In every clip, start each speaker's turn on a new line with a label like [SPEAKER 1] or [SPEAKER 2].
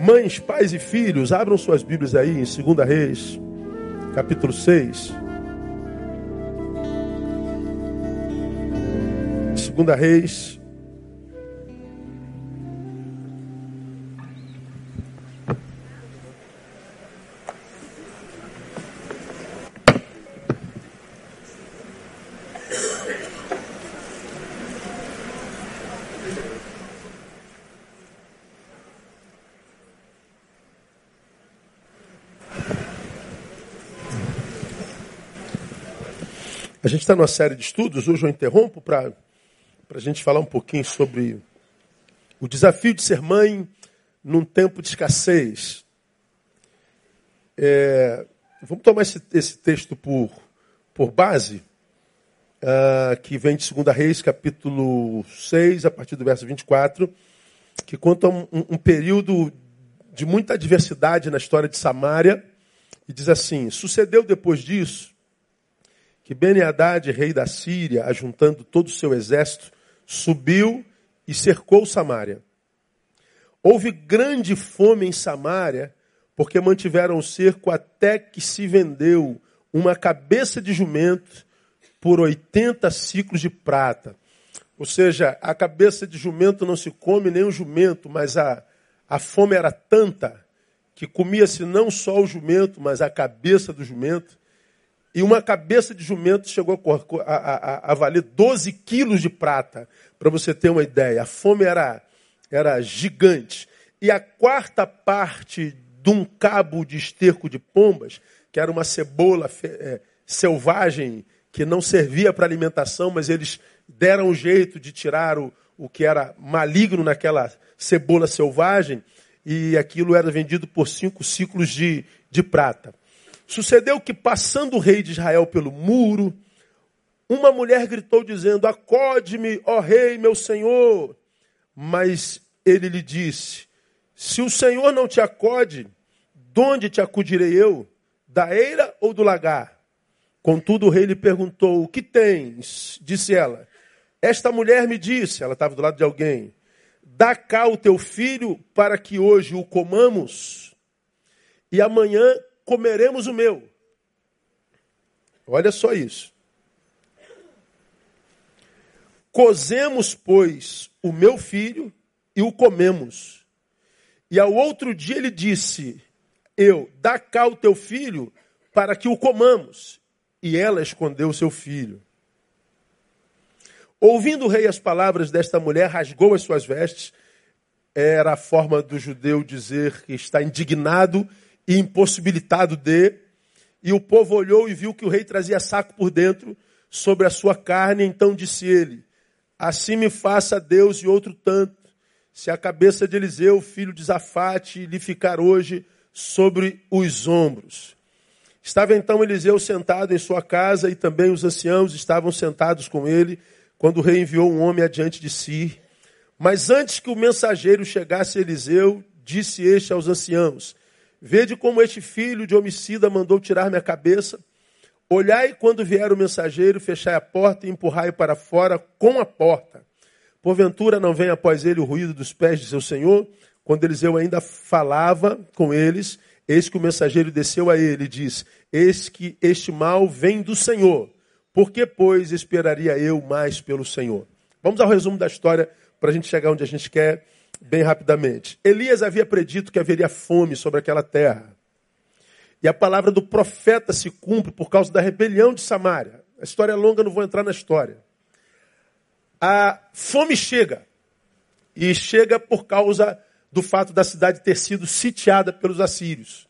[SPEAKER 1] Mães, pais e filhos, abram suas Bíblias aí em 2 Reis, capítulo 6. 2 Reis, está numa série de estudos, hoje eu interrompo para a gente falar um pouquinho sobre o desafio de ser mãe num tempo de escassez. É, vamos tomar esse, esse, texto por, por base, uh, que vem de 2 Reis, capítulo 6, a partir do verso 24, que conta um, um período de muita adversidade na história de Samaria, e diz assim: Sucedeu depois disso que Ben-Hadad, rei da Síria, ajuntando todo o seu exército, subiu e cercou Samaria. Houve grande fome em Samaria, porque mantiveram o cerco até que se vendeu uma cabeça de jumento por 80 ciclos de prata. Ou seja, a cabeça de jumento não se come nem o jumento, mas a, a fome era tanta que comia-se não só o jumento, mas a cabeça do jumento. E uma cabeça de jumento chegou a, a, a valer 12 quilos de prata, para você ter uma ideia. A fome era, era gigante. E a quarta parte de um cabo de esterco de pombas, que era uma cebola é, selvagem que não servia para alimentação, mas eles deram um jeito de tirar o, o que era maligno naquela cebola selvagem, e aquilo era vendido por cinco ciclos de, de prata. Sucedeu que, passando o rei de Israel pelo muro, uma mulher gritou dizendo: Acode-me, ó rei, meu senhor. Mas ele lhe disse: Se o senhor não te acode, de onde te acudirei eu? Da eira ou do lagar? Contudo, o rei lhe perguntou: O que tens? Disse ela: Esta mulher me disse, ela estava do lado de alguém: Dá cá o teu filho para que hoje o comamos e amanhã comeremos o meu. Olha só isso. Cozemos, pois, o meu filho e o comemos. E ao outro dia ele disse: Eu, dá cá o teu filho para que o comamos. E ela escondeu seu filho. Ouvindo o rei as palavras desta mulher, rasgou as suas vestes. Era a forma do judeu dizer que está indignado e impossibilitado de. E o povo olhou e viu que o rei trazia saco por dentro sobre a sua carne. Então disse ele: Assim me faça Deus e outro tanto, se a cabeça de Eliseu, filho de Zafate, lhe ficar hoje sobre os ombros. Estava então Eliseu sentado em sua casa e também os anciãos estavam sentados com ele, quando o rei enviou um homem adiante de si. Mas antes que o mensageiro chegasse a Eliseu, disse este aos anciãos: Vede como este filho de homicida mandou tirar minha cabeça. Olhai quando vier o mensageiro, fechai a porta e empurrai para fora com a porta. Porventura não vem após ele o ruído dos pés de seu senhor? Quando Eliseu ainda falava com eles, eis que o mensageiro desceu a ele e diz: Eis que este mal vem do Senhor. Por que, pois, esperaria eu mais pelo Senhor? Vamos ao resumo da história para a gente chegar onde a gente quer bem rapidamente. Elias havia predito que haveria fome sobre aquela terra. E a palavra do profeta se cumpre por causa da rebelião de Samaria. A história é longa, não vou entrar na história. A fome chega. E chega por causa do fato da cidade ter sido sitiada pelos assírios.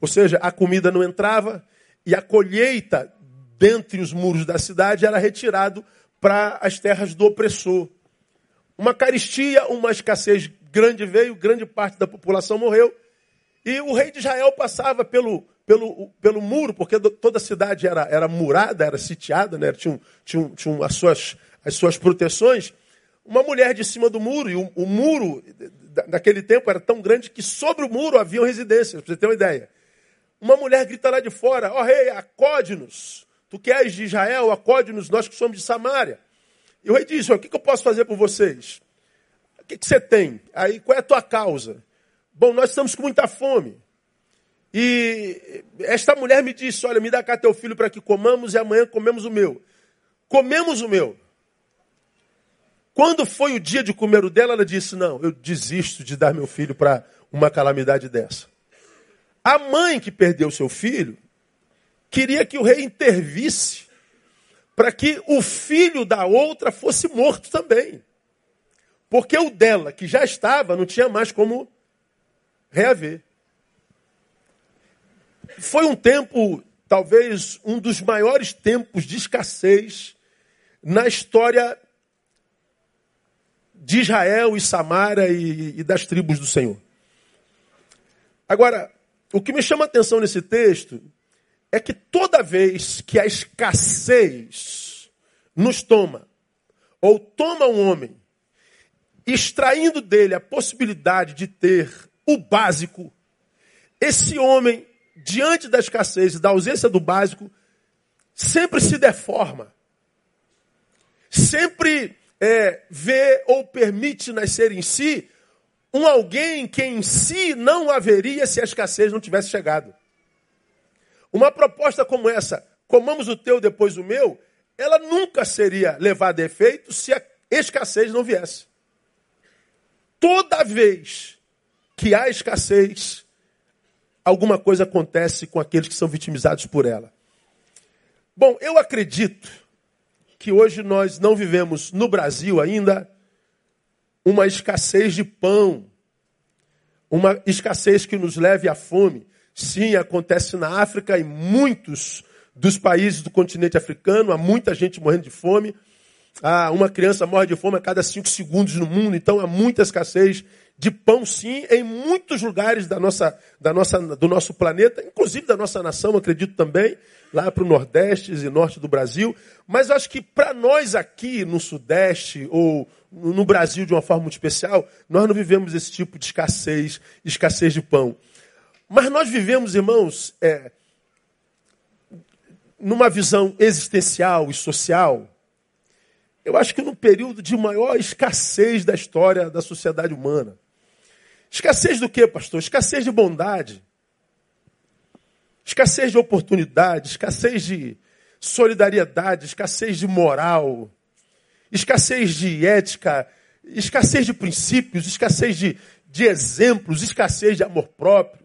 [SPEAKER 1] Ou seja, a comida não entrava e a colheita dentre os muros da cidade era retirado para as terras do opressor. Uma caristia, uma escassez grande veio, grande parte da população morreu. E o rei de Israel passava pelo, pelo, pelo muro, porque toda a cidade era, era murada, era sitiada, né? tinha, tinha, tinha as, suas, as suas proteções. Uma mulher de cima do muro, e o, o muro naquele tempo era tão grande que sobre o muro haviam residências, para você ter uma ideia. Uma mulher grita lá de fora: Ó oh, rei, acode-nos. Tu que és de Israel, acode-nos, nós que somos de Samaria. E o rei disse: O que, eu posso fazer por vocês? O que, que você tem? Aí, qual é a tua causa? Bom, nós estamos com muita fome. E esta mulher me disse: Olha, me dá cá teu filho para que comamos e amanhã comemos o meu. Comemos o meu. Quando foi o dia de comer o dela, ela disse: Não, eu desisto de dar meu filho para uma calamidade dessa. A mãe que perdeu seu filho queria que o rei intervisse para que o filho da outra fosse morto também. Porque o dela, que já estava, não tinha mais como reaver. Foi um tempo, talvez um dos maiores tempos de escassez na história de Israel e Samara e, e das tribos do Senhor. Agora, o que me chama a atenção nesse texto é que toda vez que a escassez nos toma, ou toma um homem, extraindo dele a possibilidade de ter o básico, esse homem diante da escassez e da ausência do básico, sempre se deforma. Sempre é, vê ou permite nascer em si um alguém que em si não haveria se a escassez não tivesse chegado. Uma proposta como essa, comamos o teu depois o meu, ela nunca seria levada a efeito se a escassez não viesse. Toda vez que há escassez, alguma coisa acontece com aqueles que são vitimizados por ela. Bom, eu acredito que hoje nós não vivemos no Brasil ainda uma escassez de pão, uma escassez que nos leve à fome. Sim, acontece na África e muitos dos países do continente africano, há muita gente morrendo de fome. Ah, uma criança morre de fome a cada cinco segundos no mundo, então há muita escassez de pão, sim, em muitos lugares da nossa, da nossa, do nosso planeta, inclusive da nossa nação, acredito também, lá para o Nordeste e Norte do Brasil. Mas acho que para nós aqui no Sudeste ou no Brasil de uma forma muito especial, nós não vivemos esse tipo de escassez, escassez de pão. Mas nós vivemos, irmãos, é, numa visão existencial e social, eu acho que no período de maior escassez da história da sociedade humana. Escassez do que, pastor? Escassez de bondade. Escassez de oportunidade, escassez de solidariedade, escassez de moral, escassez de ética, escassez de princípios, escassez de, de exemplos, escassez de amor próprio,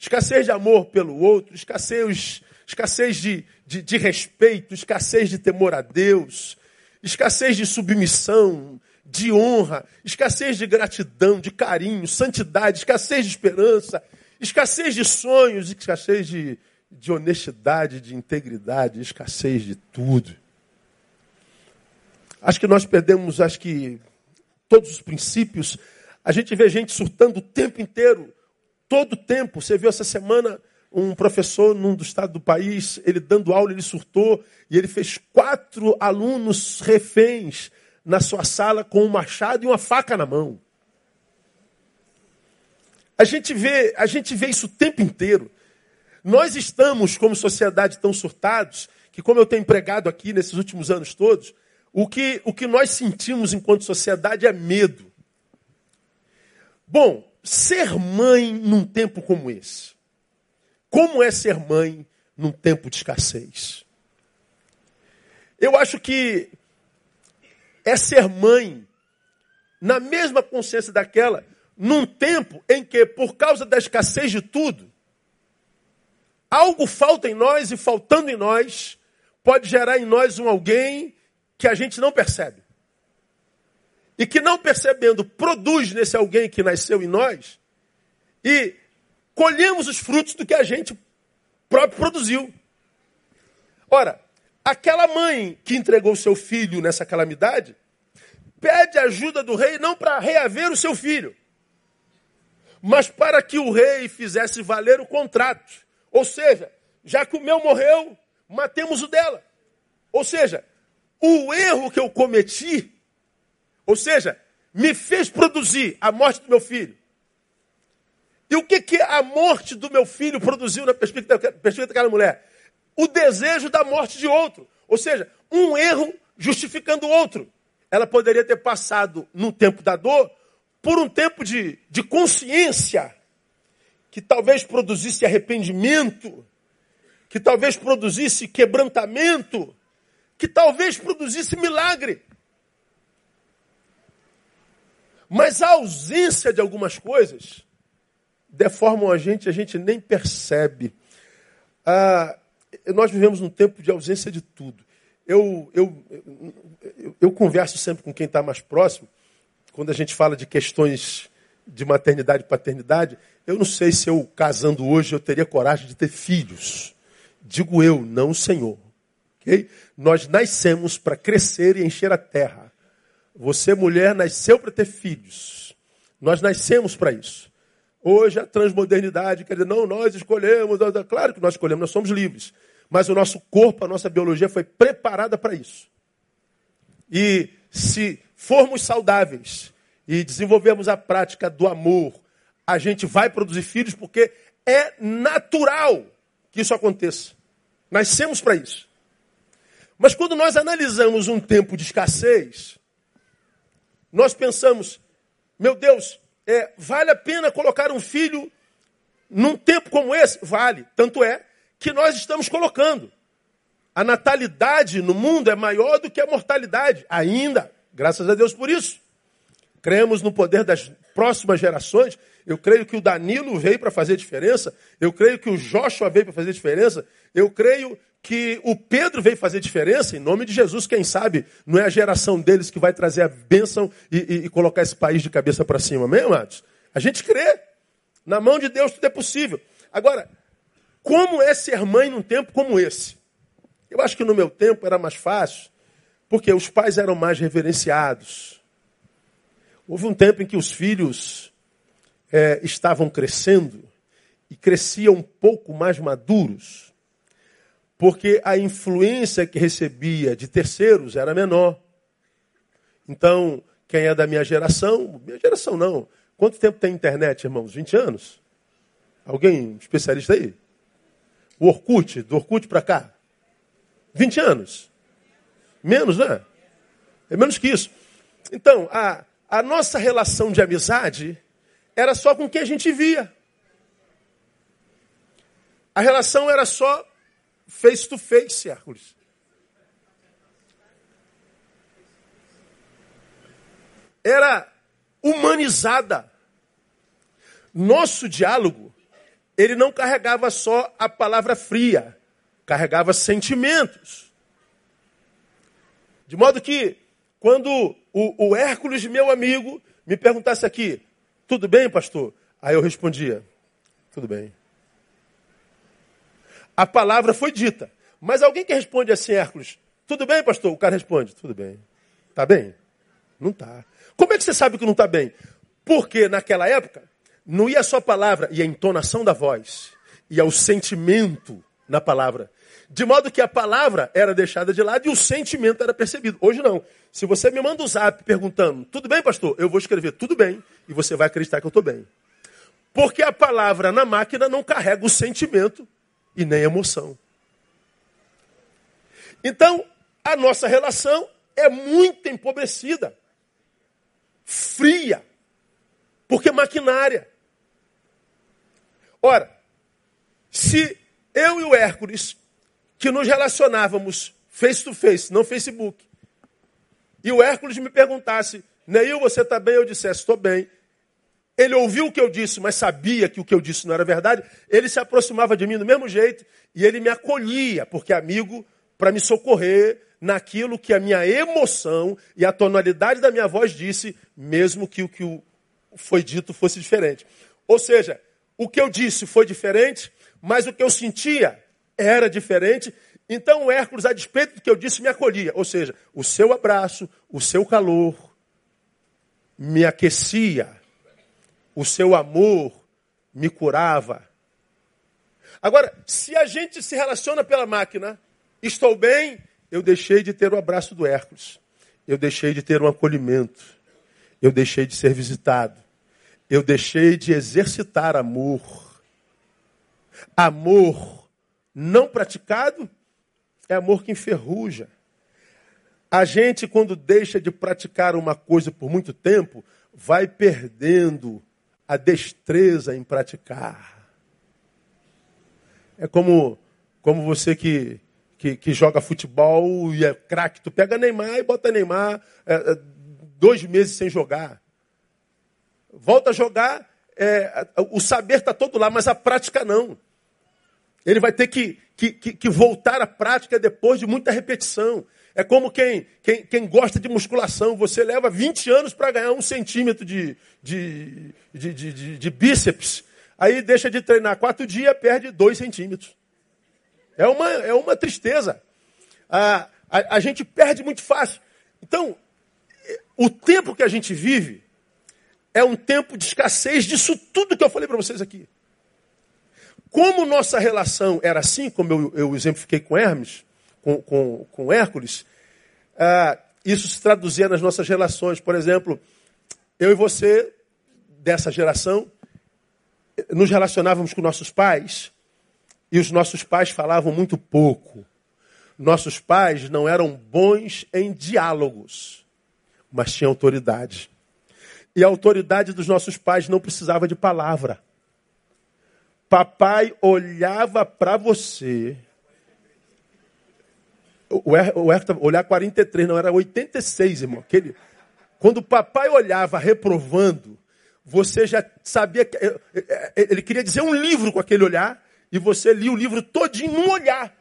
[SPEAKER 1] escassez de amor pelo outro, escassez, escassez de, de, de respeito, escassez de temor a Deus, escassez de submissão, de honra, escassez de gratidão, de carinho, santidade, escassez de esperança, escassez de sonhos, escassez de, de honestidade, de integridade, escassez de tudo. Acho que nós perdemos, acho que todos os princípios. A gente vê gente surtando o tempo inteiro, todo tempo. Você viu essa semana um professor num do estado do país, ele dando aula, ele surtou e ele fez quatro alunos reféns na sua sala com um machado e uma faca na mão. A gente vê, a gente vê isso o tempo inteiro. Nós estamos, como sociedade, tão surtados que, como eu tenho empregado aqui nesses últimos anos todos, o que, o que nós sentimos enquanto sociedade é medo. Bom, ser mãe num tempo como esse. Como é ser mãe num tempo de escassez? Eu acho que é ser mãe na mesma consciência daquela, num tempo em que, por causa da escassez de tudo, algo falta em nós e faltando em nós, pode gerar em nós um alguém que a gente não percebe. E que não percebendo, produz nesse alguém que nasceu em nós e colhemos os frutos do que a gente próprio produziu. Ora, Aquela mãe que entregou seu filho nessa calamidade pede ajuda do rei não para reaver o seu filho, mas para que o rei fizesse valer o contrato. Ou seja, já que o meu morreu, matemos o dela. Ou seja, o erro que eu cometi, ou seja, me fez produzir a morte do meu filho. E o que, que a morte do meu filho produziu na perspectiva, daquela mulher? o desejo da morte de outro. Ou seja, um erro justificando o outro. Ela poderia ter passado, no tempo da dor, por um tempo de, de consciência que talvez produzisse arrependimento, que talvez produzisse quebrantamento, que talvez produzisse milagre. Mas a ausência de algumas coisas deformam a gente, a gente nem percebe. Ah, nós vivemos num tempo de ausência de tudo. Eu, eu, eu, eu converso sempre com quem está mais próximo, quando a gente fala de questões de maternidade e paternidade. Eu não sei se eu, casando hoje, eu teria coragem de ter filhos. Digo eu, não o Senhor. Okay? Nós nascemos para crescer e encher a terra. Você, mulher, nasceu para ter filhos. Nós nascemos para isso. Hoje a transmodernidade quer dizer, não, nós escolhemos. Claro que nós escolhemos, nós somos livres. Mas o nosso corpo, a nossa biologia foi preparada para isso. E se formos saudáveis e desenvolvermos a prática do amor, a gente vai produzir filhos porque é natural que isso aconteça. Nascemos para isso. Mas quando nós analisamos um tempo de escassez, nós pensamos, meu Deus, é, vale a pena colocar um filho num tempo como esse? Vale. Tanto é que nós estamos colocando. A natalidade no mundo é maior do que a mortalidade, ainda. Graças a Deus por isso. Cremos no poder das próximas gerações. Eu creio que o Danilo veio para fazer diferença. Eu creio que o Joshua veio para fazer diferença. Eu creio que o Pedro veio fazer diferença, em nome de Jesus, quem sabe, não é a geração deles que vai trazer a bênção e, e, e colocar esse país de cabeça para cima, amém, amados? A gente crê. Na mão de Deus tudo é possível. Agora, como é ser mãe num tempo como esse? Eu acho que no meu tempo era mais fácil, porque os pais eram mais reverenciados. Houve um tempo em que os filhos é, estavam crescendo e cresciam um pouco mais maduros porque a influência que recebia de terceiros era menor. Então, quem é da minha geração, minha geração não. Quanto tempo tem internet, irmãos? 20 anos? Alguém especialista aí? O Orkut, do Orkut para cá? 20 anos? Menos, né? É menos que isso. Então, a, a nossa relação de amizade era só com quem a gente via. A relação era só face to face, Hércules. Era humanizada. Nosso diálogo, ele não carregava só a palavra fria, carregava sentimentos. De modo que, quando o, o Hércules, meu amigo, me perguntasse aqui, tudo bem, pastor? Aí eu respondia, tudo bem. A palavra foi dita. Mas alguém que responde assim, Hércules, tudo bem, pastor? O cara responde, tudo bem. Tá bem? Não tá. Como é que você sabe que não está bem? Porque naquela época não ia só a palavra, ia a entonação da voz, ia o sentimento na palavra. De modo que a palavra era deixada de lado e o sentimento era percebido. Hoje não. Se você me manda um zap perguntando, tudo bem, pastor? Eu vou escrever tudo bem e você vai acreditar que eu estou bem. Porque a palavra na máquina não carrega o sentimento e nem emoção. Então, a nossa relação é muito empobrecida, fria, porque maquinária. Ora, se eu e o Hércules, que nos relacionávamos face to face, não Facebook, e o Hércules me perguntasse, Neil, você está bem? Eu dissesse, estou bem ele ouviu o que eu disse, mas sabia que o que eu disse não era verdade, ele se aproximava de mim do mesmo jeito e ele me acolhia, porque amigo, para me socorrer naquilo que a minha emoção e a tonalidade da minha voz disse, mesmo que o que foi dito fosse diferente. Ou seja, o que eu disse foi diferente, mas o que eu sentia era diferente. Então o Hércules, a despeito do que eu disse, me acolhia. Ou seja, o seu abraço, o seu calor me aquecia o seu amor me curava. Agora, se a gente se relaciona pela máquina, estou bem, eu deixei de ter o abraço do Hércules. Eu deixei de ter um acolhimento. Eu deixei de ser visitado. Eu deixei de exercitar amor. Amor não praticado é amor que enferruja. A gente, quando deixa de praticar uma coisa por muito tempo, vai perdendo a destreza em praticar. É como, como você que, que, que joga futebol e é craque. Tu pega Neymar e bota Neymar é, é, dois meses sem jogar. Volta a jogar, é, o saber está todo lá, mas a prática não. Ele vai ter que, que, que, que, voltar à prática depois de muita repetição. É como quem, quem, quem gosta de musculação. Você leva 20 anos para ganhar um centímetro de, de, de, de, de bíceps. Aí deixa de treinar quatro dias, perde dois centímetros. É uma, é uma tristeza. A, a, a gente perde muito fácil. Então, o tempo que a gente vive é um tempo de escassez disso tudo que eu falei para vocês aqui. Como nossa relação era assim, como eu, eu exemplifiquei com Hermes, com, com, com Hércules, ah, isso se traduzia nas nossas relações. Por exemplo, eu e você, dessa geração, nos relacionávamos com nossos pais e os nossos pais falavam muito pouco. Nossos pais não eram bons em diálogos, mas tinham autoridade. E a autoridade dos nossos pais não precisava de palavra. Papai olhava para você. O Hércules olhar 43, não, era 86, irmão. Aquele, quando o papai olhava reprovando, você já sabia que eh, eh, ele queria dizer um livro com aquele olhar e você lia o livro todinho num olhar.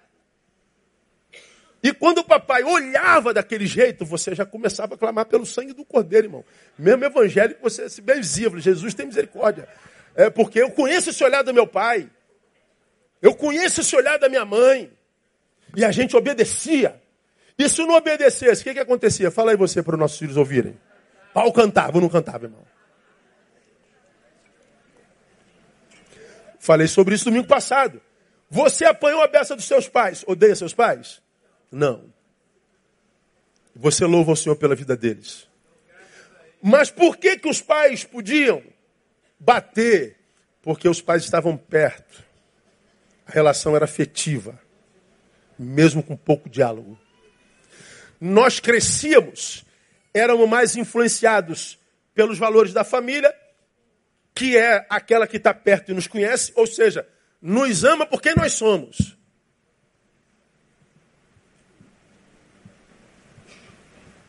[SPEAKER 1] E quando o papai olhava daquele jeito, você já começava a clamar pelo sangue do cordeiro, irmão. Mesmo evangélico, você se benzia. Jesus tem misericórdia. É porque eu conheço esse olhar do meu pai. Eu conheço esse olhar da minha mãe. E a gente obedecia. E se não obedecesse, o que, que acontecia? Fala aí você para os nossos filhos ouvirem. Pau cantava ou não cantava, irmão? Falei sobre isso domingo passado. Você apanhou a beça dos seus pais. Odeia seus pais? Não. Você louva o Senhor pela vida deles. Mas por que, que os pais podiam bater? Porque os pais estavam perto. A relação era afetiva, mesmo com pouco diálogo. Nós crescíamos, éramos mais influenciados pelos valores da família que é aquela que está perto e nos conhece, ou seja, nos ama por quem nós somos.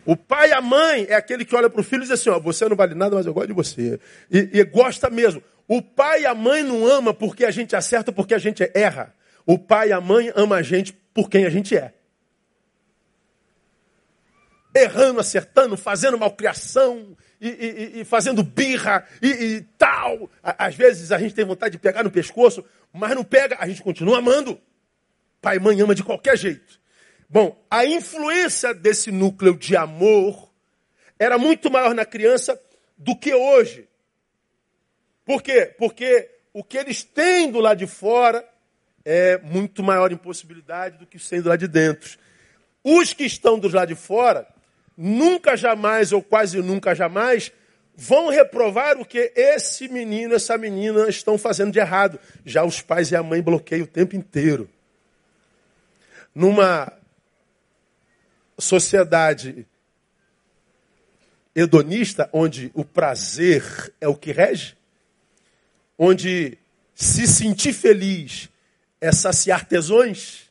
[SPEAKER 1] O pai e a mãe é aquele que olha para o filho e diz assim: ó, você não vale nada, mas eu gosto de você. E, e gosta mesmo. O pai e a mãe não ama porque a gente acerta, porque a gente erra. O pai e a mãe ama a gente por quem a gente é. Errando, acertando, fazendo malcriação, e, e, e fazendo birra e, e, tal. Às vezes a gente tem vontade de pegar no pescoço, mas não pega, a gente continua amando. Pai e mãe ama de qualquer jeito. Bom, a influência desse núcleo de amor era muito maior na criança do que hoje. Por quê? Porque o que eles têm do lado de fora é muito maior impossibilidade do que os têm do lado de dentro. Os que estão do lado de fora nunca jamais ou quase nunca jamais vão reprovar o que esse menino, essa menina estão fazendo de errado. Já os pais e a mãe bloqueiam o tempo inteiro. Numa sociedade hedonista, onde o prazer é o que rege, onde se sentir feliz é saciar tesões,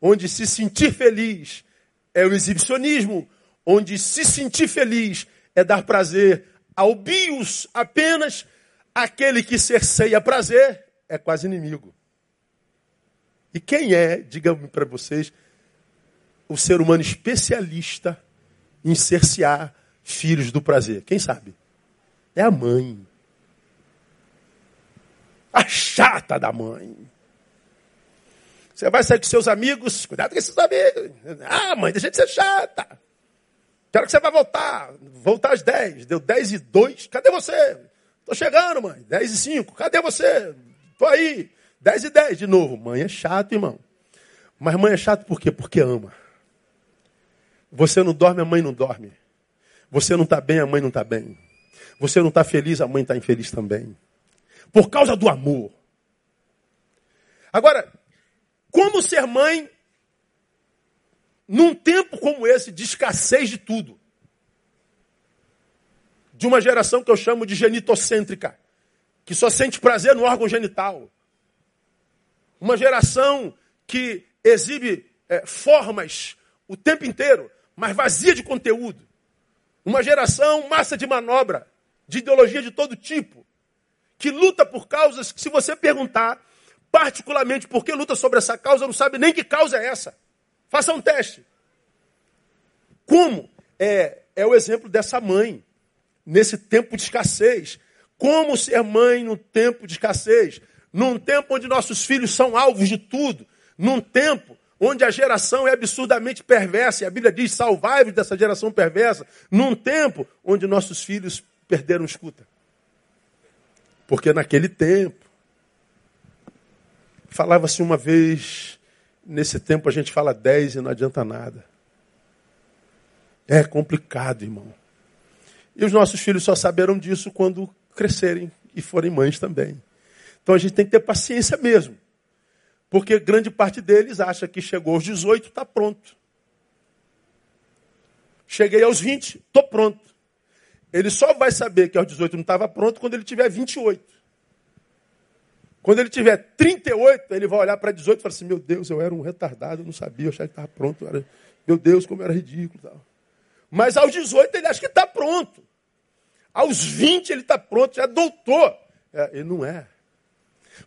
[SPEAKER 1] onde se sentir feliz é o exibicionismo, onde se sentir feliz é dar prazer ao bios apenas, aquele que cerceia prazer é quase inimigo. E quem é, diga-me para vocês, o ser humano especialista em cercear filhos do prazer? Quem sabe? É a mãe. A chata da mãe. Você vai sair com seus amigos, cuidado com esses amigos. Ah, mãe, deixa de ser chata. Que hora que você vai voltar? Voltar às 10. Deu 10 e 2. Cadê você? Tô chegando, mãe. 10 e 5. Cadê você? Tô aí. 10 e 10 de novo. Mãe é chato, irmão. Mas mãe é chato por quê? Porque ama. Você não dorme, a mãe não dorme. Você não está bem, a mãe não está bem. Você não está feliz, a mãe está infeliz também. Por causa do amor. Agora, como ser mãe num tempo como esse, de escassez de tudo. De uma geração que eu chamo de genitocêntrica, que só sente prazer no órgão genital. Uma geração que exibe é, formas o tempo inteiro, mas vazia de conteúdo. Uma geração massa de manobra, de ideologia de todo tipo, que luta por causas que, se você perguntar, particularmente por que luta sobre essa causa, não sabe nem que causa é essa. Faça um teste. Como? É, é o exemplo dessa mãe, nesse tempo de escassez. Como ser mãe no tempo de escassez? Num tempo onde nossos filhos são alvos de tudo. Num tempo onde a geração é absurdamente perversa, e a Bíblia diz: salvai-vos dessa geração perversa. Num tempo onde nossos filhos perderam escuta. Porque naquele tempo, falava-se uma vez, nesse tempo a gente fala dez e não adianta nada. É complicado, irmão. E os nossos filhos só saberão disso quando crescerem e forem mães também. Então a gente tem que ter paciência mesmo. Porque grande parte deles acha que chegou aos 18, está pronto. Cheguei aos 20, estou pronto. Ele só vai saber que aos 18 não estava pronto quando ele tiver 28. Quando ele tiver 38, ele vai olhar para 18 e falar assim: Meu Deus, eu era um retardado, eu não sabia, eu achava que estava pronto. Era... Meu Deus, como era ridículo. Tal. Mas aos 18 ele acha que está pronto. Aos 20 ele está pronto, já doutor. É, ele não é.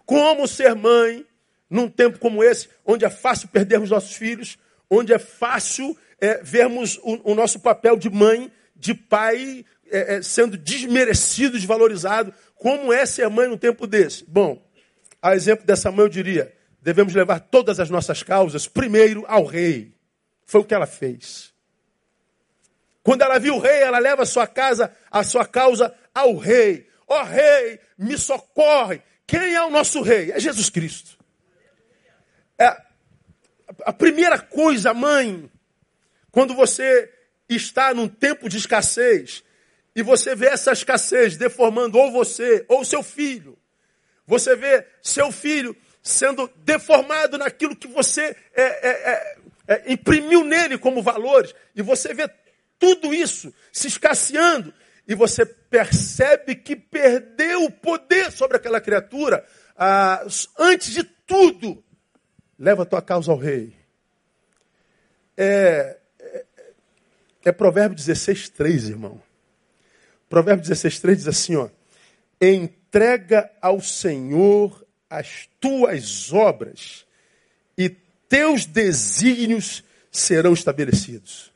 [SPEAKER 1] Como ser mãe num tempo como esse, onde é fácil perdermos nossos filhos, onde é fácil é, vermos o, o, nosso papel de mãe, de pai, é, é, sendo desmerecido, desvalorizado. Como é ser mãe num tempo desse? Bom, a exemplo dessa mãe, eu diria: devemos levar todas as nossas causas primeiro ao rei. Foi o que ela fez. Quando ela viu o rei, ela leva a sua casa, a sua causa ao rei. Ó oh, rei, me socorre. Quem é o nosso rei? É Jesus Cristo. É a primeira coisa, mãe, quando você está num tempo de escassez e você vê essa escassez deformando ou você ou seu filho, você vê seu filho sendo deformado naquilo que você é, é, é, é imprimiu nele como valores, e você vê tudo isso se escasseando, e você percebe que perdeu o poder sobre aquela criatura, ah, antes de tudo, leva a tua causa ao rei. É, é, é Provérbio 16, 3, irmão. Provérbio 16, 3 diz assim: ó, entrega ao Senhor as tuas obras, e teus desígnios serão estabelecidos.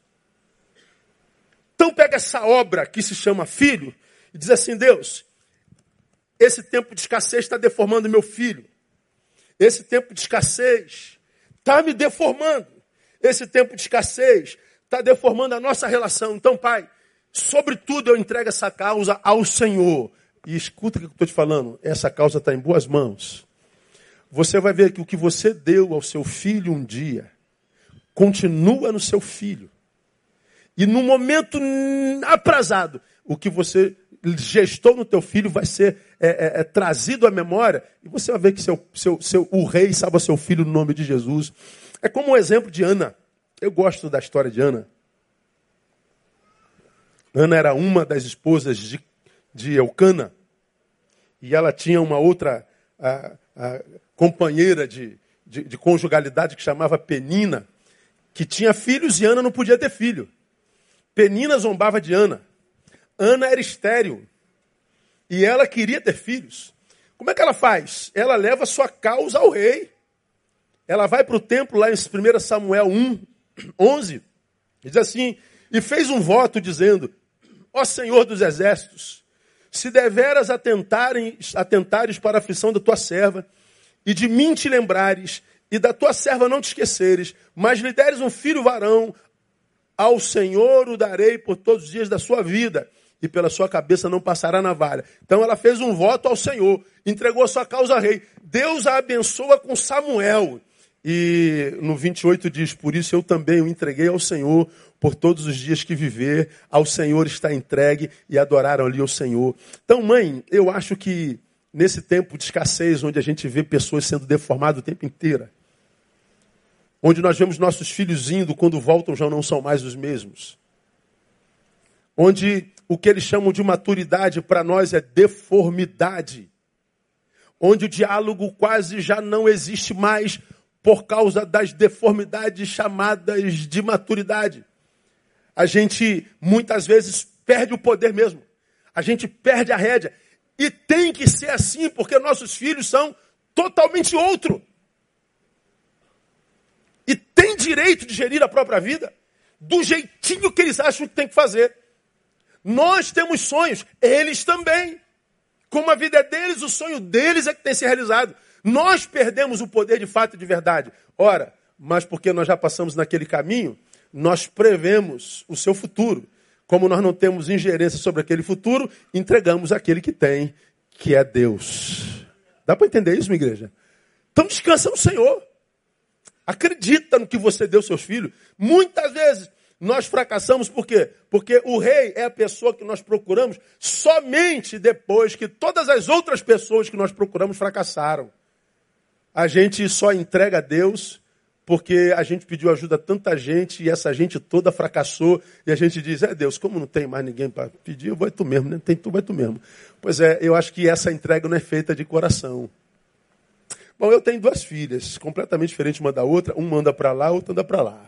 [SPEAKER 1] Então pega essa obra que se chama filho e diz assim: Deus, esse tempo de escassez está deformando meu filho. Esse tempo de escassez está me deformando. Esse tempo de escassez está deformando a nossa relação. Então, Pai, sobretudo eu entrego essa causa ao Senhor. E escuta o que eu estou te falando: essa causa está em boas mãos. Você vai ver que o que você deu ao seu filho um dia continua no seu filho. E no momento aprazado, o que você gestou no teu filho vai ser é, é, é, trazido à memória. E você vai ver que seu, seu, seu, o rei salva seu filho no nome de Jesus. É como o um exemplo de Ana. Eu gosto da história de Ana. Ana era uma das esposas de, de Eucana. E ela tinha uma outra a, a, companheira de, de, de conjugalidade que chamava Penina, que tinha filhos e Ana não podia ter filho. Penina zombava de Ana. Ana era estéril. E ela queria ter filhos. Como é que ela faz? Ela leva sua causa ao rei. Ela vai para o templo lá em 1 Samuel 1, 11. Diz assim: E fez um voto dizendo: Ó Senhor dos exércitos, se deveras atentares, atentares para a aflição da tua serva, e de mim te lembrares, e da tua serva não te esqueceres, mas lhe deres um filho varão, ao Senhor o darei por todos os dias da sua vida, e pela sua cabeça não passará navalha. Então ela fez um voto ao Senhor, entregou a sua causa ao rei. Deus a abençoa com Samuel. E no 28 diz: Por isso eu também o entreguei ao Senhor por todos os dias que viver. Ao Senhor está entregue e adoraram ali o Senhor. Então, mãe, eu acho que nesse tempo de escassez, onde a gente vê pessoas sendo deformadas o tempo inteiro, onde nós vemos nossos filhos indo, quando voltam já não são mais os mesmos. Onde o que eles chamam de maturidade para nós é deformidade. onde o diálogo quase já não existe mais por causa das deformidades chamadas de maturidade. A gente muitas vezes perde o poder mesmo. A gente perde a rédea. E tem que ser assim, porque nossos filhos são totalmente outro. E tem direito de gerir a própria vida do jeitinho que eles acham que tem que fazer. Nós temos sonhos, eles também. Como a vida é deles, o sonho deles é que tem que ser realizado. Nós perdemos o poder de fato e de verdade. Ora, mas porque nós já passamos naquele caminho, nós prevemos o seu futuro. Como nós não temos ingerência sobre aquele futuro, entregamos aquele que tem, que é Deus. Dá para entender isso, minha igreja? Então descansa no Senhor. Acredita no que você deu aos seus filhos. Muitas vezes nós fracassamos por quê? Porque o rei é a pessoa que nós procuramos somente depois que todas as outras pessoas que nós procuramos fracassaram. A gente só entrega a Deus porque a gente pediu ajuda a tanta gente e essa gente toda fracassou e a gente diz, é Deus, como não tem mais ninguém para pedir, vai tu mesmo, né? Tem tu, vai tu mesmo. Pois é, eu acho que essa entrega não é feita de coração. Bom, eu tenho duas filhas, completamente diferentes uma da outra, uma anda para lá, outra anda para lá.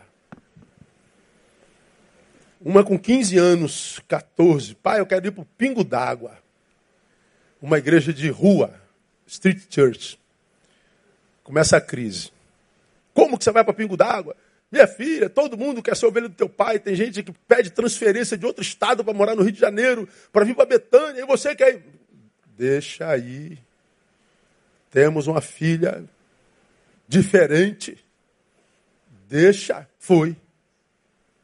[SPEAKER 1] Uma com 15 anos, 14. Pai, eu quero ir para o Pingo d'Água. Uma igreja de rua, Street Church. Começa a crise. Como que você vai para Pingo d'Água? Minha filha, todo mundo quer ser ovelha do teu pai. Tem gente que pede transferência de outro estado para morar no Rio de Janeiro, para vir para Betânia. E você quer ir? Deixa aí. Temos uma filha diferente. Deixa. Foi.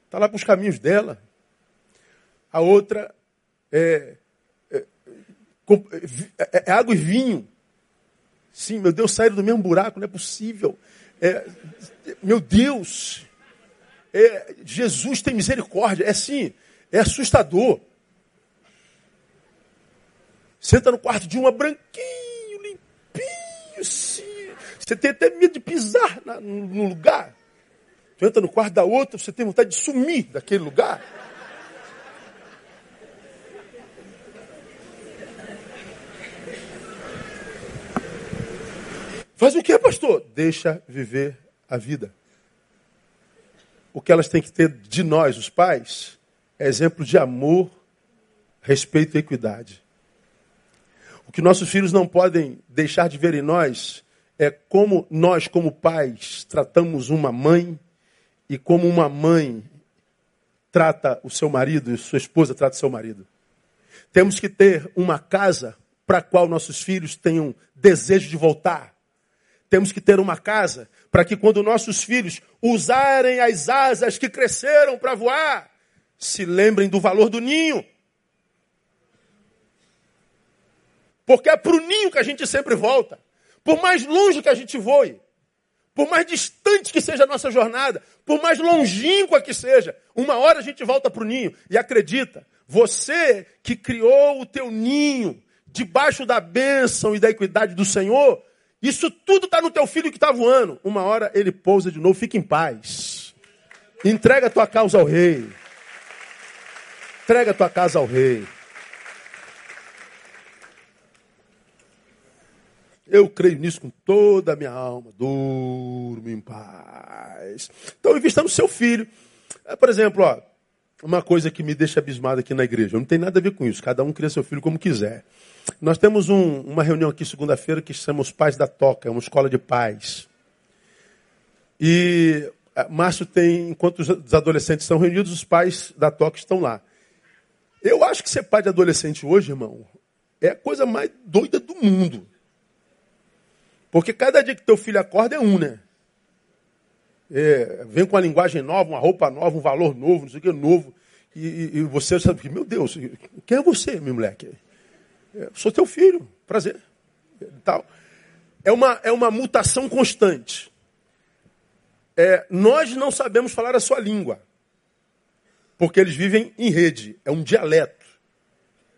[SPEAKER 1] Está lá para os caminhos dela. A outra é, é, é, é, água e vinho. Sim, meu Deus, saíram do mesmo buraco, não é possível. É, meu Deus, é, Jesus tem misericórdia. É sim, é assustador. Senta no quarto de uma branquinho, limpinho, sim. Você tem até medo de pisar na, no lugar. Tu entra no quarto da outra, você tem vontade de sumir daquele lugar. Faz o que, pastor? Deixa viver a vida. O que elas têm que ter de nós, os pais, é exemplo de amor, respeito e equidade. O que nossos filhos não podem deixar de ver em nós é como nós, como pais, tratamos uma mãe, e como uma mãe trata o seu marido e sua esposa trata o seu marido. Temos que ter uma casa para a qual nossos filhos tenham desejo de voltar. Temos que ter uma casa para que quando nossos filhos usarem as asas que cresceram para voar, se lembrem do valor do ninho. Porque é para o ninho que a gente sempre volta. Por mais longe que a gente voe. Por mais distante que seja a nossa jornada, por mais longínqua que seja, uma hora a gente volta para o ninho. E acredita, você que criou o teu ninho debaixo da bênção e da equidade do Senhor, isso tudo está no teu filho que está voando. Uma hora ele pousa de novo, fica em paz. Entrega a tua causa ao rei. Entrega a tua casa ao rei. Eu creio nisso com toda a minha alma. Durmo em paz. Então, invista no seu filho. É, por exemplo, ó, uma coisa que me deixa abismado aqui na igreja. Não tem nada a ver com isso. Cada um cria seu filho como quiser. Nós temos um, uma reunião aqui segunda-feira que chama os Pais da Toca. É uma escola de pais. E é, Márcio tem, enquanto os adolescentes estão reunidos, os pais da Toca estão lá. Eu acho que ser pai de adolescente hoje, irmão, é a coisa mais doida do mundo. Porque cada dia que teu filho acorda é um, né? É, vem com uma linguagem nova, uma roupa nova, um valor novo, não sei o que, novo. E, e, você sabe que, meu Deus, quem é você, meu moleque? É, sou teu filho, prazer. Tal. É, uma, é uma mutação constante. É, nós não sabemos falar a sua língua, porque eles vivem em rede, é um dialeto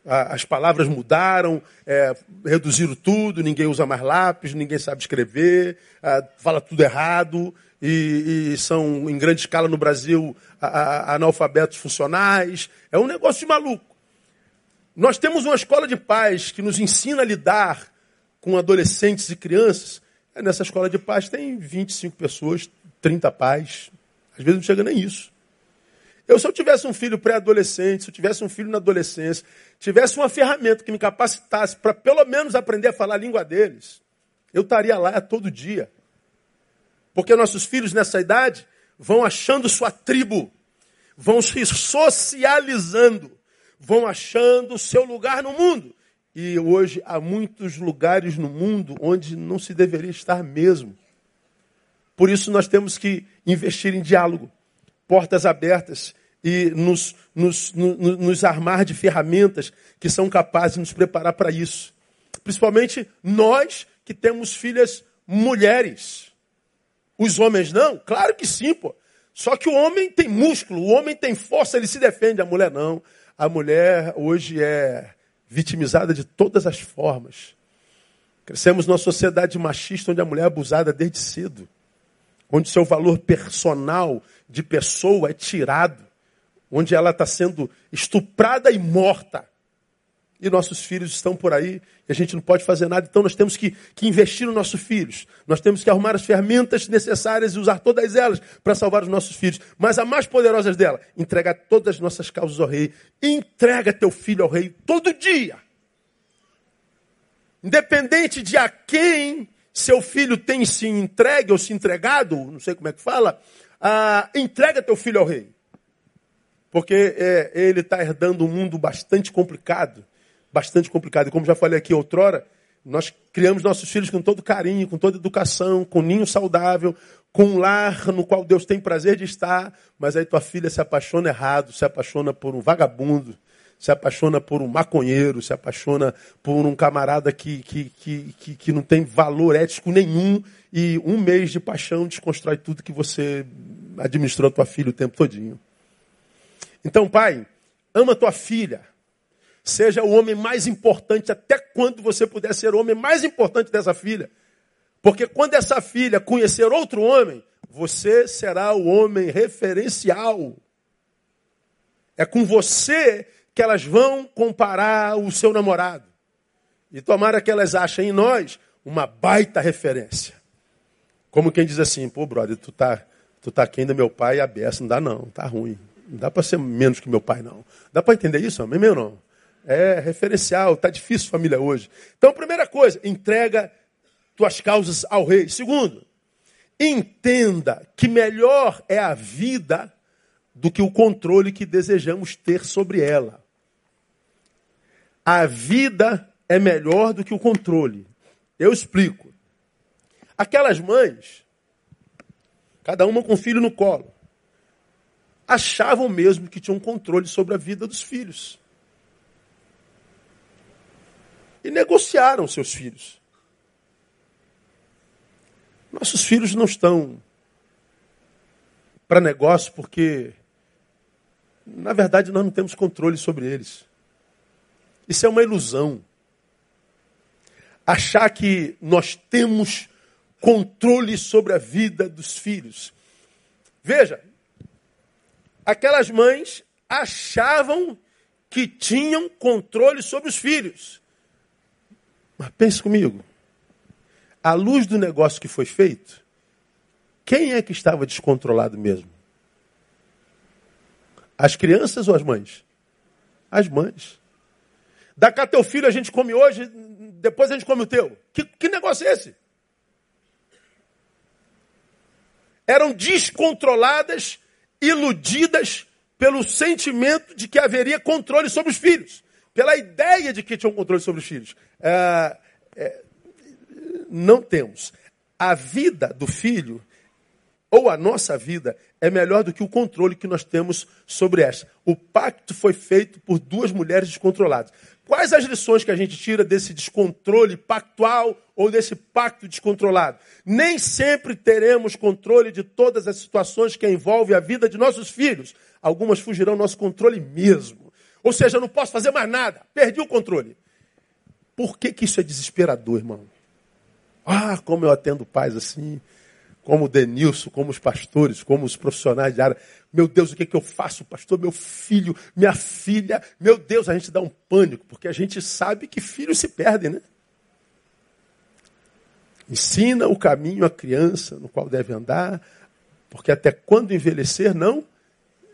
[SPEAKER 1] as palavras mudaram, é, reduziram tudo, ninguém usa mais lápis, ninguém sabe escrever, fala tudo errado, e, e, são em grande escala no Brasil a, a, analfabetos funcionais. É um negócio de maluco. Nós temos uma escola de pais que nos ensina a lidar com adolescentes e crianças. Nessa escola de paz tem 25 pessoas, 30 pais. Às vezes não chega nem isso. Eu, se eu tivesse um filho pré-adolescente, se eu tivesse um filho na adolescência, tivesse uma ferramenta que me capacitasse para pelo menos aprender a falar a língua deles, eu estaria lá todo dia. Porque nossos filhos nessa idade vão achando sua tribo, vão se socializando, vão achando seu lugar no mundo. E hoje há muitos lugares no mundo onde não se deveria estar mesmo. Por isso nós temos que investir em diálogo, portas abertas e nos, nos, nos, nos armar de ferramentas que são capazes de nos preparar para isso. Principalmente nós que temos filhas mulheres. Os homens não? Claro que sim, pô. Só que o homem tem músculo, o homem tem força, ele se defende. A mulher não. A mulher hoje é vitimizada de todas as formas. Crescemos numa sociedade machista onde a mulher é abusada desde cedo. Onde seu valor personal de pessoa é tirado. Onde ela está sendo estuprada e morta e nossos filhos estão por aí e a gente não pode fazer nada. Então nós temos que, que investir nos nossos filhos. Nós temos que arrumar as ferramentas necessárias e usar todas elas para salvar os nossos filhos. Mas a mais poderosa dela, entregar todas as nossas causas ao rei. Entrega teu filho ao rei todo dia. Independente de a quem seu filho tem se entregue ou se entregado, não sei como é que fala, ah, entrega teu filho ao rei. Porque é, ele está herdando um mundo bastante complicado bastante complicado. E como já falei aqui outrora, nós criamos nossos filhos com todo carinho, com toda educação, com ninho saudável, com um lar no qual Deus tem prazer de estar, mas aí tua filha se apaixona errado, se apaixona por um vagabundo, se apaixona por um maconheiro, se apaixona por um camarada que, que, que, que, que não tem valor ético nenhum, e um mês de paixão desconstrói tudo que você administrou a tua filha o tempo todinho. Então, pai, ama tua filha, Seja o homem mais importante, até quando você puder ser o homem mais importante dessa filha. Porque quando essa filha conhecer outro homem, você será o homem referencial. É com você que elas vão comparar o seu namorado. E tomara que elas achem em nós uma baita referência. Como quem diz assim, pô, brother, tu tá, tu tá do meu pai e a beça. Não dá não, tá ruim. Não dá para ser menos que meu pai, não. Dá para entender isso, amém, meu não? É, referencial, está difícil família hoje. Então, primeira coisa, entrega tuas causas ao rei. Segundo, entenda que melhor é a vida do que o controle que desejamos ter sobre ela. A vida é melhor do que o controle. Eu explico. Aquelas mães, cada uma com um filho no colo, achavam mesmo que tinham controle sobre a vida dos filhos e negociaram seus filhos. Nossos filhos não estão para negócio porque, na verdade, nós não temos controle sobre eles. Isso é uma ilusão. Achar que nós temos controle sobre a vida dos filhos. Veja, aquelas mães achavam que tinham controle sobre os filhos. Mas pense comigo. À luz do negócio que foi feito, quem é que estava descontrolado mesmo? As crianças ou as mães? As mães. Da cá teu filho a gente come hoje, depois a gente come o teu. Que, que negócio é esse? Eram descontroladas, iludidas pelo sentimento de que haveria controle sobre os filhos pela ideia de que tinham controle sobre os filhos. É, é, não temos. A vida do filho, ou a nossa vida, é melhor do que o controle que nós temos sobre esta. O pacto foi feito por duas mulheres descontroladas. Quais as lições que a gente tira desse descontrole pactual ou desse pacto descontrolado? Nem sempre teremos controle de todas as situações que envolvem a vida de nossos filhos. Algumas fugirão ao nosso controle mesmo. Ou seja, eu não posso fazer mais nada. Perdi o controle. Por que, que isso é desesperador, irmão? Ah, como eu atendo pais assim, como o Denilson, como os pastores, como os profissionais de área. Meu Deus, o que, que eu faço, pastor? Meu filho, minha filha. Meu Deus, a gente dá um pânico, porque a gente sabe que filhos se perdem, né? Ensina o caminho à criança no qual deve andar, porque até quando envelhecer não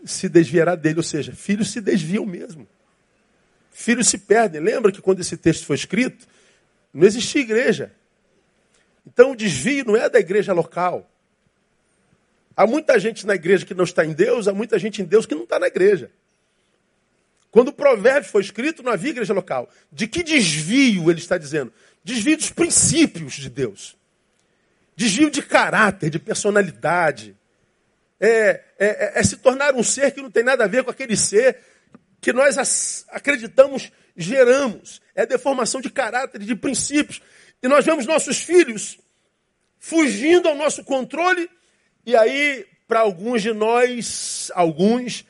[SPEAKER 1] se desviará dele. Ou seja, filhos se desviam mesmo. Filhos se perdem. Lembra que quando esse texto foi escrito, não existia igreja. Então o desvio não é da igreja local. Há muita gente na igreja que não está em Deus, há muita gente em Deus que não está na igreja. Quando o provérbio foi escrito, não havia igreja local. De que desvio ele está dizendo? Desvio dos princípios de Deus. Desvio de caráter, de personalidade. É, é, é, é se tornar um ser que não tem nada a ver com aquele ser que nós acreditamos geramos. É deformação de caráter, de princípios. E nós vemos nossos filhos fugindo ao nosso controle e aí, para alguns de nós, alguns,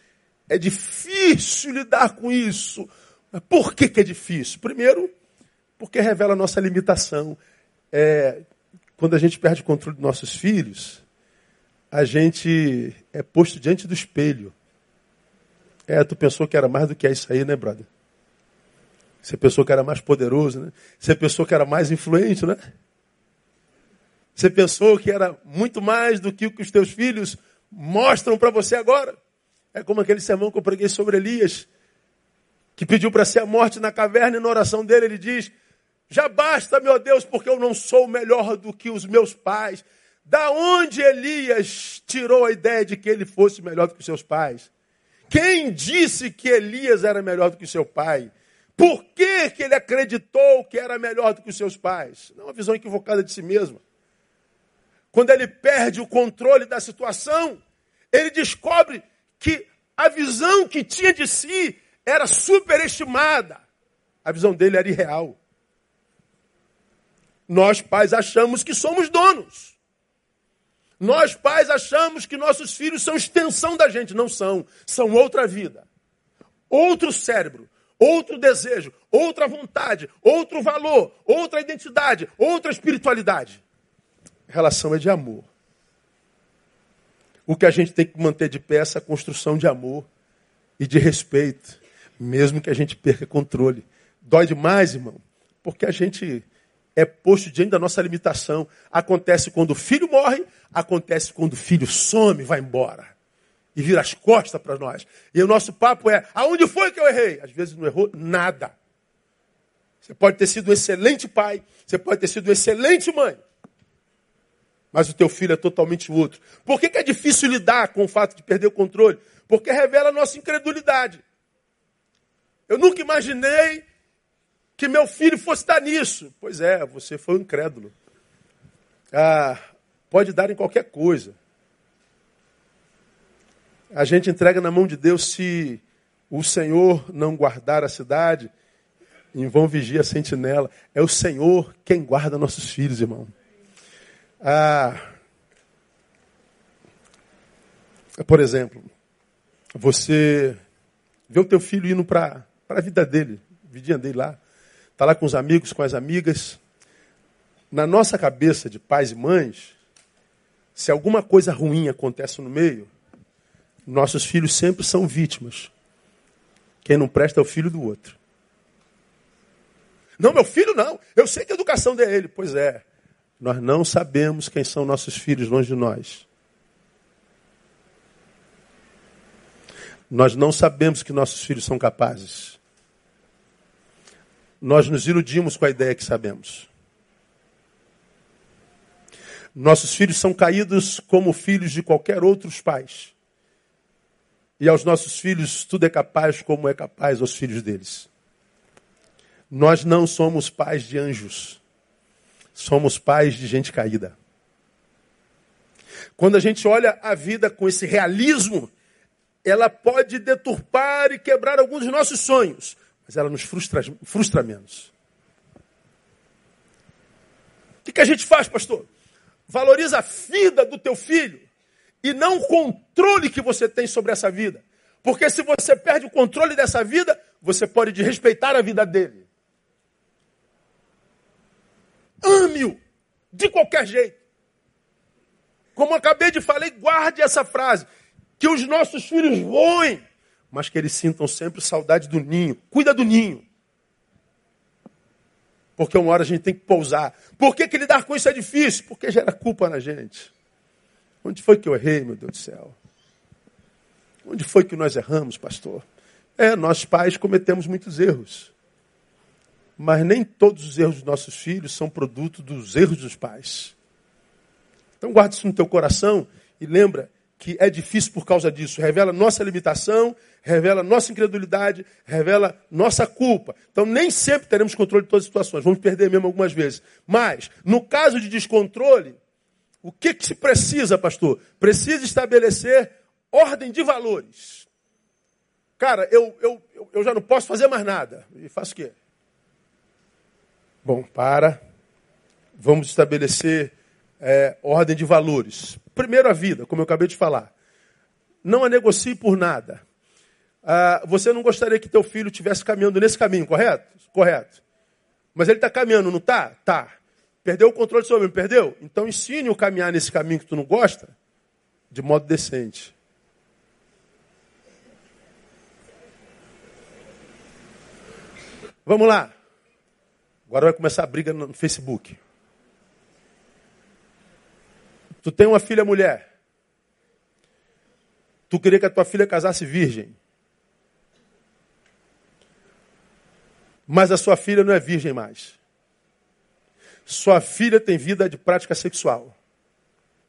[SPEAKER 1] é difícil lidar com isso. Mas por que, que é difícil? Primeiro, porque revela a nossa limitação. É, quando a gente perde o controle dos nossos filhos, a gente é posto diante do espelho. É, tu pensou que era mais do que é isso aí, né, brother? Você pensou que era mais poderoso, né? Você pensou que era mais influente, né? Você pensou que era muito mais do que o que os teus filhos mostram para você agora. É como aquele sermão que eu preguei sobre Elias, que pediu para ser a morte na caverna e na oração dele ele diz: Já basta, meu Deus, porque eu não sou melhor do que os meus pais. Da onde Elias tirou a ideia de que ele fosse melhor do que os seus pais? Quem disse que Elias era melhor do que seu pai? Por que, que ele acreditou que era melhor do que os seus pais? Não, uma visão equivocada de si mesmo quando ele perde o controle da situação, ele descobre que a visão que tinha de si era superestimada. A visão dele era irreal. Nós, pais, achamos que somos donos. Nós, pais, achamos que nossos filhos são extensão da gente. Não são. São outra vida. Outro cérebro. Outro desejo. Outra vontade. Outro valor. Outra identidade. Outra espiritualidade relação é de amor. O que a gente tem que manter de pé é essa construção de amor e de respeito, mesmo que a gente perca controle. Dói demais, irmão, porque a gente é posto diante da nossa limitação. Acontece quando o filho morre, acontece quando o filho some, vai embora e vira as costas para nós. E o nosso papo é: aonde foi que eu errei? Às vezes não errou nada. Você pode ter sido um excelente pai, você pode ter sido uma excelente mãe, mas o teu filho é totalmente outro. Por que, que é difícil lidar com o fato de perder o controle? Porque revela a nossa incredulidade. Eu nunca imaginei que meu filho fosse estar nisso. Pois é, você foi um incrédulo. Ah, pode dar em qualquer coisa. A gente entrega na mão de Deus se o Senhor não guardar a cidade, em vão vigia a sentinela. É o Senhor quem guarda nossos filhos, irmão. Ah, por exemplo, você vê o teu filho indo para a vida dele, vidinha dele lá, está lá com os amigos, com as amigas. Na nossa cabeça de pais e mães, se alguma coisa ruim acontece no meio, nossos filhos sempre são vítimas. Quem não presta é o filho do outro. Não, meu filho não. Eu sei que a educação dele. Pois é. Nós não sabemos quem são nossos filhos longe de nós. Nós não sabemos que nossos filhos são capazes. Nós nos iludimos com a ideia que sabemos. Nossos filhos são caídos como filhos de qualquer outros pais. E aos nossos filhos tudo é capaz como é capaz aos filhos deles. Nós não somos pais de anjos. Somos pais de gente caída. Quando a gente olha a vida com esse realismo, ela pode deturpar e quebrar alguns dos nossos sonhos, mas ela nos frustra, frustra menos. O que, que a gente faz, pastor? Valoriza a vida do teu filho e não o controle que você tem sobre essa vida. Porque se você perde o controle dessa vida, você pode desrespeitar a vida dele. Ame-o de qualquer jeito. Como acabei de falar, guarde essa frase. Que os nossos filhos voem, mas que eles sintam sempre saudade do ninho. Cuida do ninho. Porque uma hora a gente tem que pousar. Por que, que lidar com isso é difícil? Porque gera culpa na gente. Onde foi que eu errei, meu Deus do céu? Onde foi que nós erramos, pastor? É, nós pais cometemos muitos erros. Mas nem todos os erros dos nossos filhos são produto dos erros dos pais. Então guarda isso no teu coração e lembra que é difícil por causa disso. Revela nossa limitação, revela nossa incredulidade, revela nossa culpa. Então nem sempre teremos controle de todas as situações. Vamos perder mesmo algumas vezes. Mas, no caso de descontrole, o que, que se precisa, pastor? Precisa estabelecer ordem de valores. Cara, eu, eu, eu já não posso fazer mais nada. E faço o quê? Bom, para. Vamos estabelecer é, ordem de valores. Primeiro, a vida, como eu acabei de falar. Não a negocie por nada. Ah, você não gostaria que teu filho estivesse caminhando nesse caminho, correto? Correto. Mas ele está caminhando, não está? Tá. Perdeu o controle sobre ele, perdeu? Então ensine o caminhar nesse caminho que tu não gosta, de modo decente. Vamos lá. Agora vai começar a briga no Facebook. Tu tem uma filha mulher. Tu queria que a tua filha casasse virgem. Mas a sua filha não é virgem mais. Sua filha tem vida de prática sexual.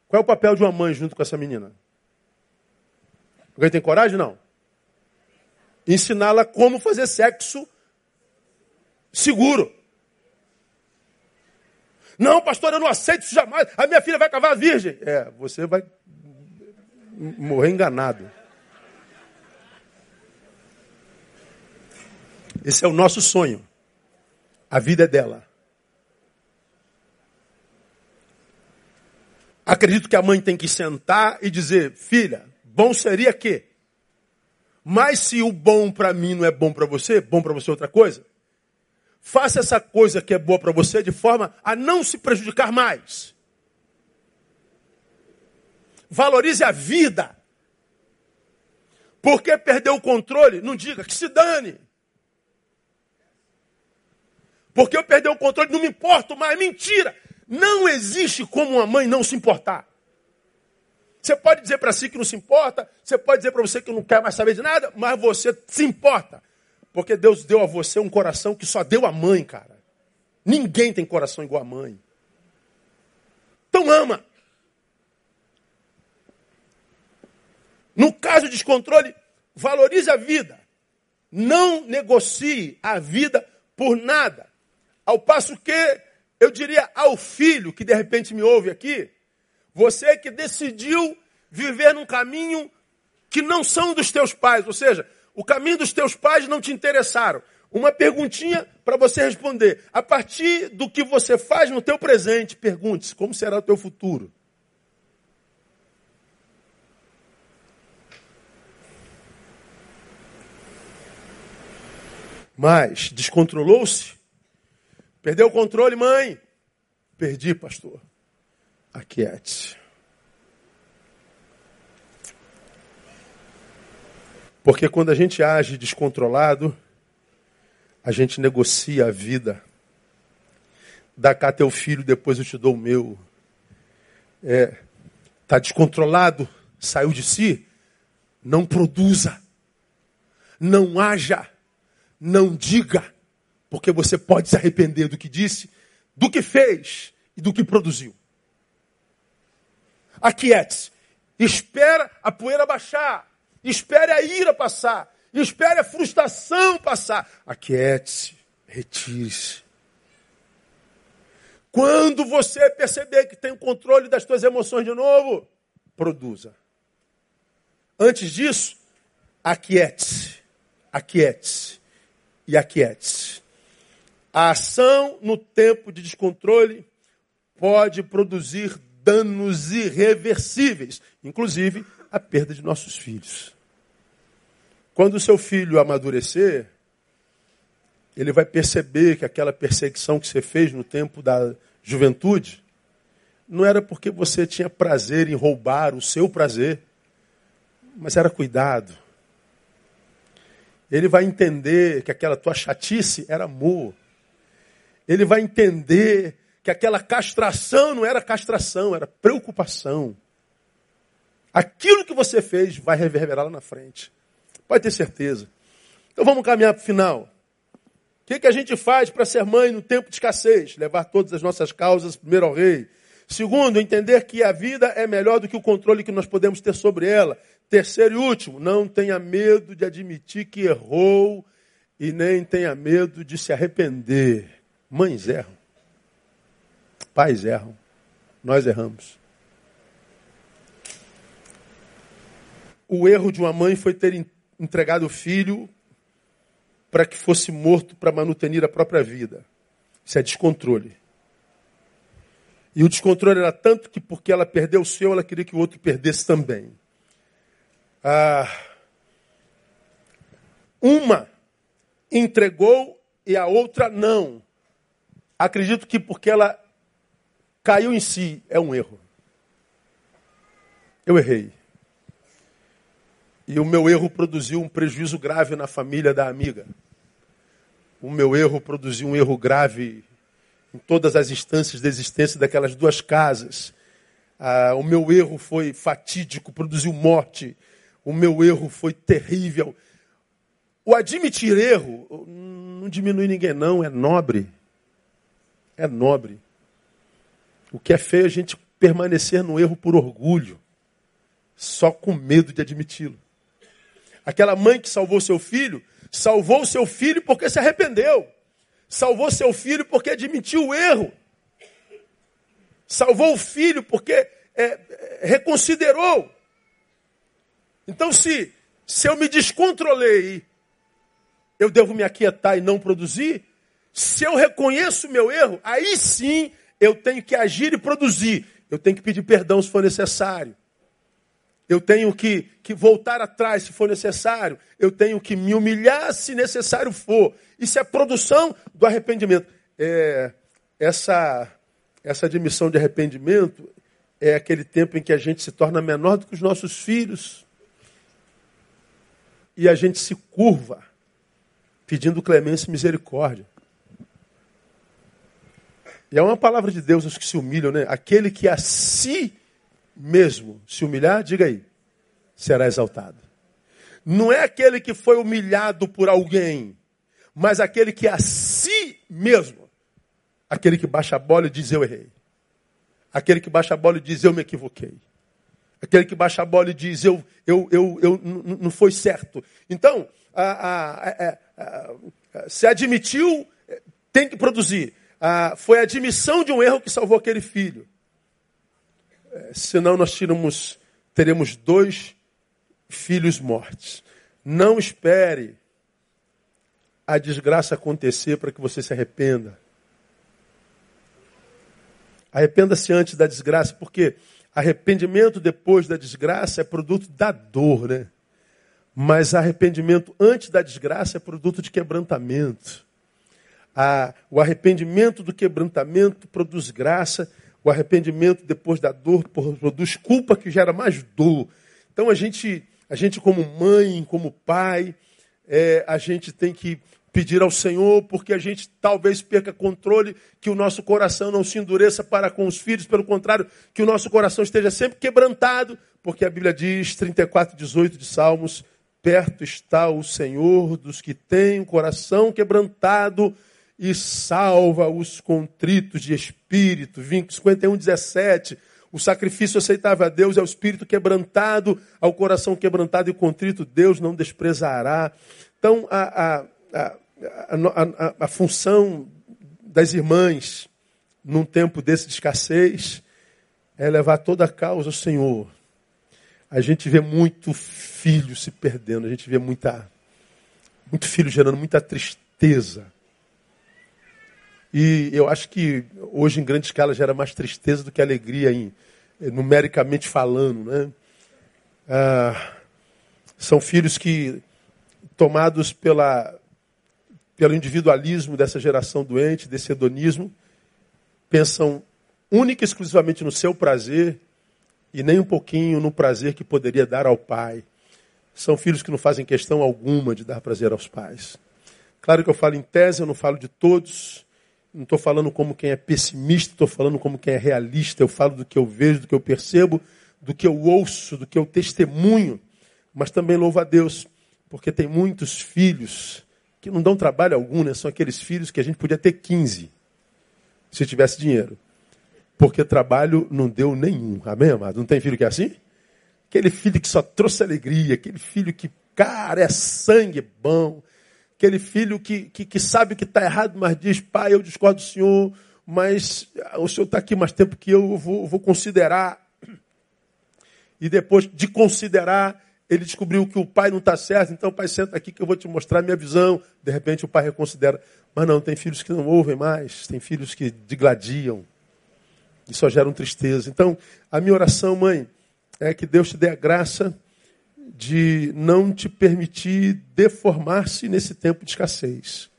[SPEAKER 1] Qual é o papel de uma mãe junto com essa menina? Alguém tem coragem? Não. Ensiná-la como fazer sexo seguro. Não, pastor, eu não aceito isso jamais. A minha filha vai cavar virgem. É, você vai morrer enganado. Esse é o nosso sonho. A vida é dela. Acredito que a mãe tem que sentar e dizer: Filha, bom seria que. Mas se o bom para mim não é bom para você, bom para você é outra coisa, Faça essa coisa que é boa para você de forma a não se prejudicar mais. Valorize a vida. Porque perdeu o controle, não diga que se dane. Porque eu perdi o controle, não me importo mais. Mentira! Não existe como uma mãe não se importar. Você pode dizer para si que não se importa, você pode dizer para você que não quer mais saber de nada, mas você se importa. Porque Deus deu a você um coração que só deu a mãe, cara. Ninguém tem coração igual a mãe. Então ama. No caso de descontrole, valorize a vida. Não negocie a vida por nada. Ao passo que, eu diria ao filho que de repente me ouve aqui, você que decidiu viver num caminho que não são dos teus pais, ou seja, o caminho dos teus pais não te interessaram. Uma perguntinha para você responder. A partir do que você faz no teu presente, pergunte-se como será o teu futuro. Mas descontrolou-se? Perdeu o controle, mãe? Perdi, pastor. Aquiete-se. Porque quando a gente age descontrolado, a gente negocia a vida. Dá cá teu filho, depois eu te dou o meu. É, tá descontrolado, saiu de si, não produza. Não haja, não diga, porque você pode se arrepender do que disse, do que fez e do que produziu. Aquiete-se, espera a poeira baixar. Espere a ira passar. Espere a frustração passar. Aquiete-se, retire-se. Quando você perceber que tem o controle das suas emoções de novo, produza. Antes disso, aquiete-se, aquiete-se e aquiete-se. A ação no tempo de descontrole pode produzir danos irreversíveis, inclusive a perda de nossos filhos. Quando o seu filho amadurecer, ele vai perceber que aquela perseguição que você fez no tempo da juventude não era porque você tinha prazer em roubar o seu prazer, mas era cuidado. Ele vai entender que aquela tua chatice era amor. ele vai entender que aquela castração não era castração, era preocupação. Aquilo que você fez vai reverberar lá na frente. Pode ter certeza. Então vamos caminhar para o final. O que, que a gente faz para ser mãe no tempo de escassez? Levar todas as nossas causas primeiro ao rei. Segundo, entender que a vida é melhor do que o controle que nós podemos ter sobre ela. Terceiro e último, não tenha medo de admitir que errou e nem tenha medo de se arrepender. Mães erram. Pais erram. Nós erramos. O erro de uma mãe foi ter entregado o filho para que fosse morto para manutenir a própria vida. Isso é descontrole. E o descontrole era tanto que, porque ela perdeu o seu, ela queria que o outro perdesse também. Ah, uma entregou e a outra não. Acredito que porque ela caiu em si, é um erro. Eu errei. E o meu erro produziu um prejuízo grave na família da amiga. O meu erro produziu um erro grave em todas as instâncias da existência daquelas duas casas. Ah, o meu erro foi fatídico, produziu morte. O meu erro foi terrível. O admitir erro não diminui ninguém, não, é nobre. É nobre. O que é feio é a gente permanecer no erro por orgulho, só com medo de admiti-lo. Aquela mãe que salvou seu filho, salvou seu filho porque se arrependeu. Salvou seu filho porque admitiu o erro. Salvou o filho porque é, é, reconsiderou. Então, se, se eu me descontrolei, eu devo me aquietar e não produzir? Se eu reconheço o meu erro, aí sim eu tenho que agir e produzir. Eu tenho que pedir perdão se for necessário. Eu tenho que, que voltar atrás se for necessário. Eu tenho que me humilhar se necessário for. Isso é produção do arrependimento. É, essa, essa admissão de arrependimento é aquele tempo em que a gente se torna menor do que os nossos filhos. E a gente se curva, pedindo clemência e misericórdia. E é uma palavra de Deus os que se humilham, né? Aquele que a si mesmo se humilhar, diga aí, será exaltado. Não é aquele que foi humilhado por alguém, mas aquele que a si mesmo, aquele que baixa a bola e diz eu errei. Aquele que baixa a bola e diz eu me equivoquei. Aquele que baixa a bola e diz eu, eu, eu, eu não foi certo. Então, a, a, a, se admitiu, tem que produzir. foi a admissão de um erro que salvou aquele filho. Senão nós tiramos, teremos dois filhos mortos. Não espere a desgraça acontecer para que você se arrependa. Arrependa-se antes da desgraça, porque arrependimento depois da desgraça é produto da dor, né? Mas arrependimento antes da desgraça é produto de quebrantamento. Ah, o arrependimento do quebrantamento produz graça o arrependimento depois da dor produz culpa que gera mais dor. Então a gente, a gente como mãe, como pai, é, a gente tem que pedir ao Senhor, porque a gente talvez perca controle, que o nosso coração não se endureça para com os filhos, pelo contrário, que o nosso coração esteja sempre quebrantado, porque a Bíblia diz, 34, 18 de Salmos, perto está o Senhor dos que têm o coração quebrantado e salva os contritos de espírito. 51, 17. O sacrifício aceitável a Deus é o espírito quebrantado, ao coração quebrantado e contrito, Deus não desprezará. Então, a, a, a, a, função das irmãs, num tempo desse de escassez, é levar toda a causa ao Senhor. A gente vê muito filho se perdendo, a gente vê muita, muito filho gerando muita tristeza. E eu acho que hoje, em grande escala, gera mais tristeza do que alegria, em, eh, numericamente falando. Né? Ah, são filhos que, tomados pela, pelo individualismo dessa geração doente, desse hedonismo, pensam única e exclusivamente no seu prazer e nem um pouquinho no prazer que poderia dar ao pai. São filhos que não fazem questão alguma de dar prazer aos pais. Claro que eu falo em tese, eu não falo de todos. Não estou falando como quem é pessimista, estou falando como quem é realista. Eu falo do que eu vejo, do que eu percebo, do que eu ouço, do que eu testemunho. Mas também louvo a Deus, porque tem muitos filhos que não dão trabalho algum, né? São aqueles filhos que a gente podia ter 15, se tivesse dinheiro. Porque trabalho não deu nenhum. Amém, amado? Não tem filho que é assim? Aquele filho que só trouxe alegria, aquele filho que, cara, é sangue bom, aquele filho que, que, que sabe que está errado, mas diz, pai, eu discordo do senhor, mas o senhor está aqui mais tempo que eu, eu vou, vou considerar. E depois de considerar, ele descobriu que o pai não está certo, então pai senta aqui que eu vou te mostrar a minha visão. De repente o pai reconsidera. Mas não, tem filhos que não ouvem mais, tem filhos que digladiam e só geram tristeza. Então, a minha oração, mãe, é que Deus te dê a graça de não te permitir deformar-se nesse tempo de escassez.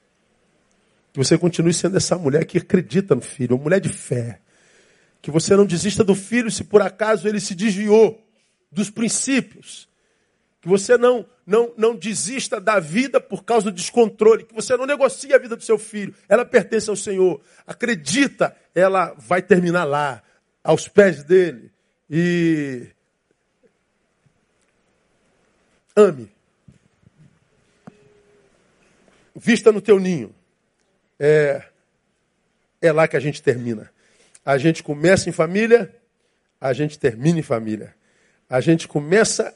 [SPEAKER 1] Que você continue sendo essa mulher que acredita no filho, uma mulher de fé. Que você não desista do filho se por acaso ele se desviou dos princípios. Que você não, não, não desista da vida por causa do descontrole. Que você não negocie a vida do seu filho. Ela pertence ao Senhor. Acredita, ela vai terminar lá, aos pés dele. E ame. Vista no teu ninho. É, é lá que a gente termina. A gente começa em família, a gente termina em família. A gente começa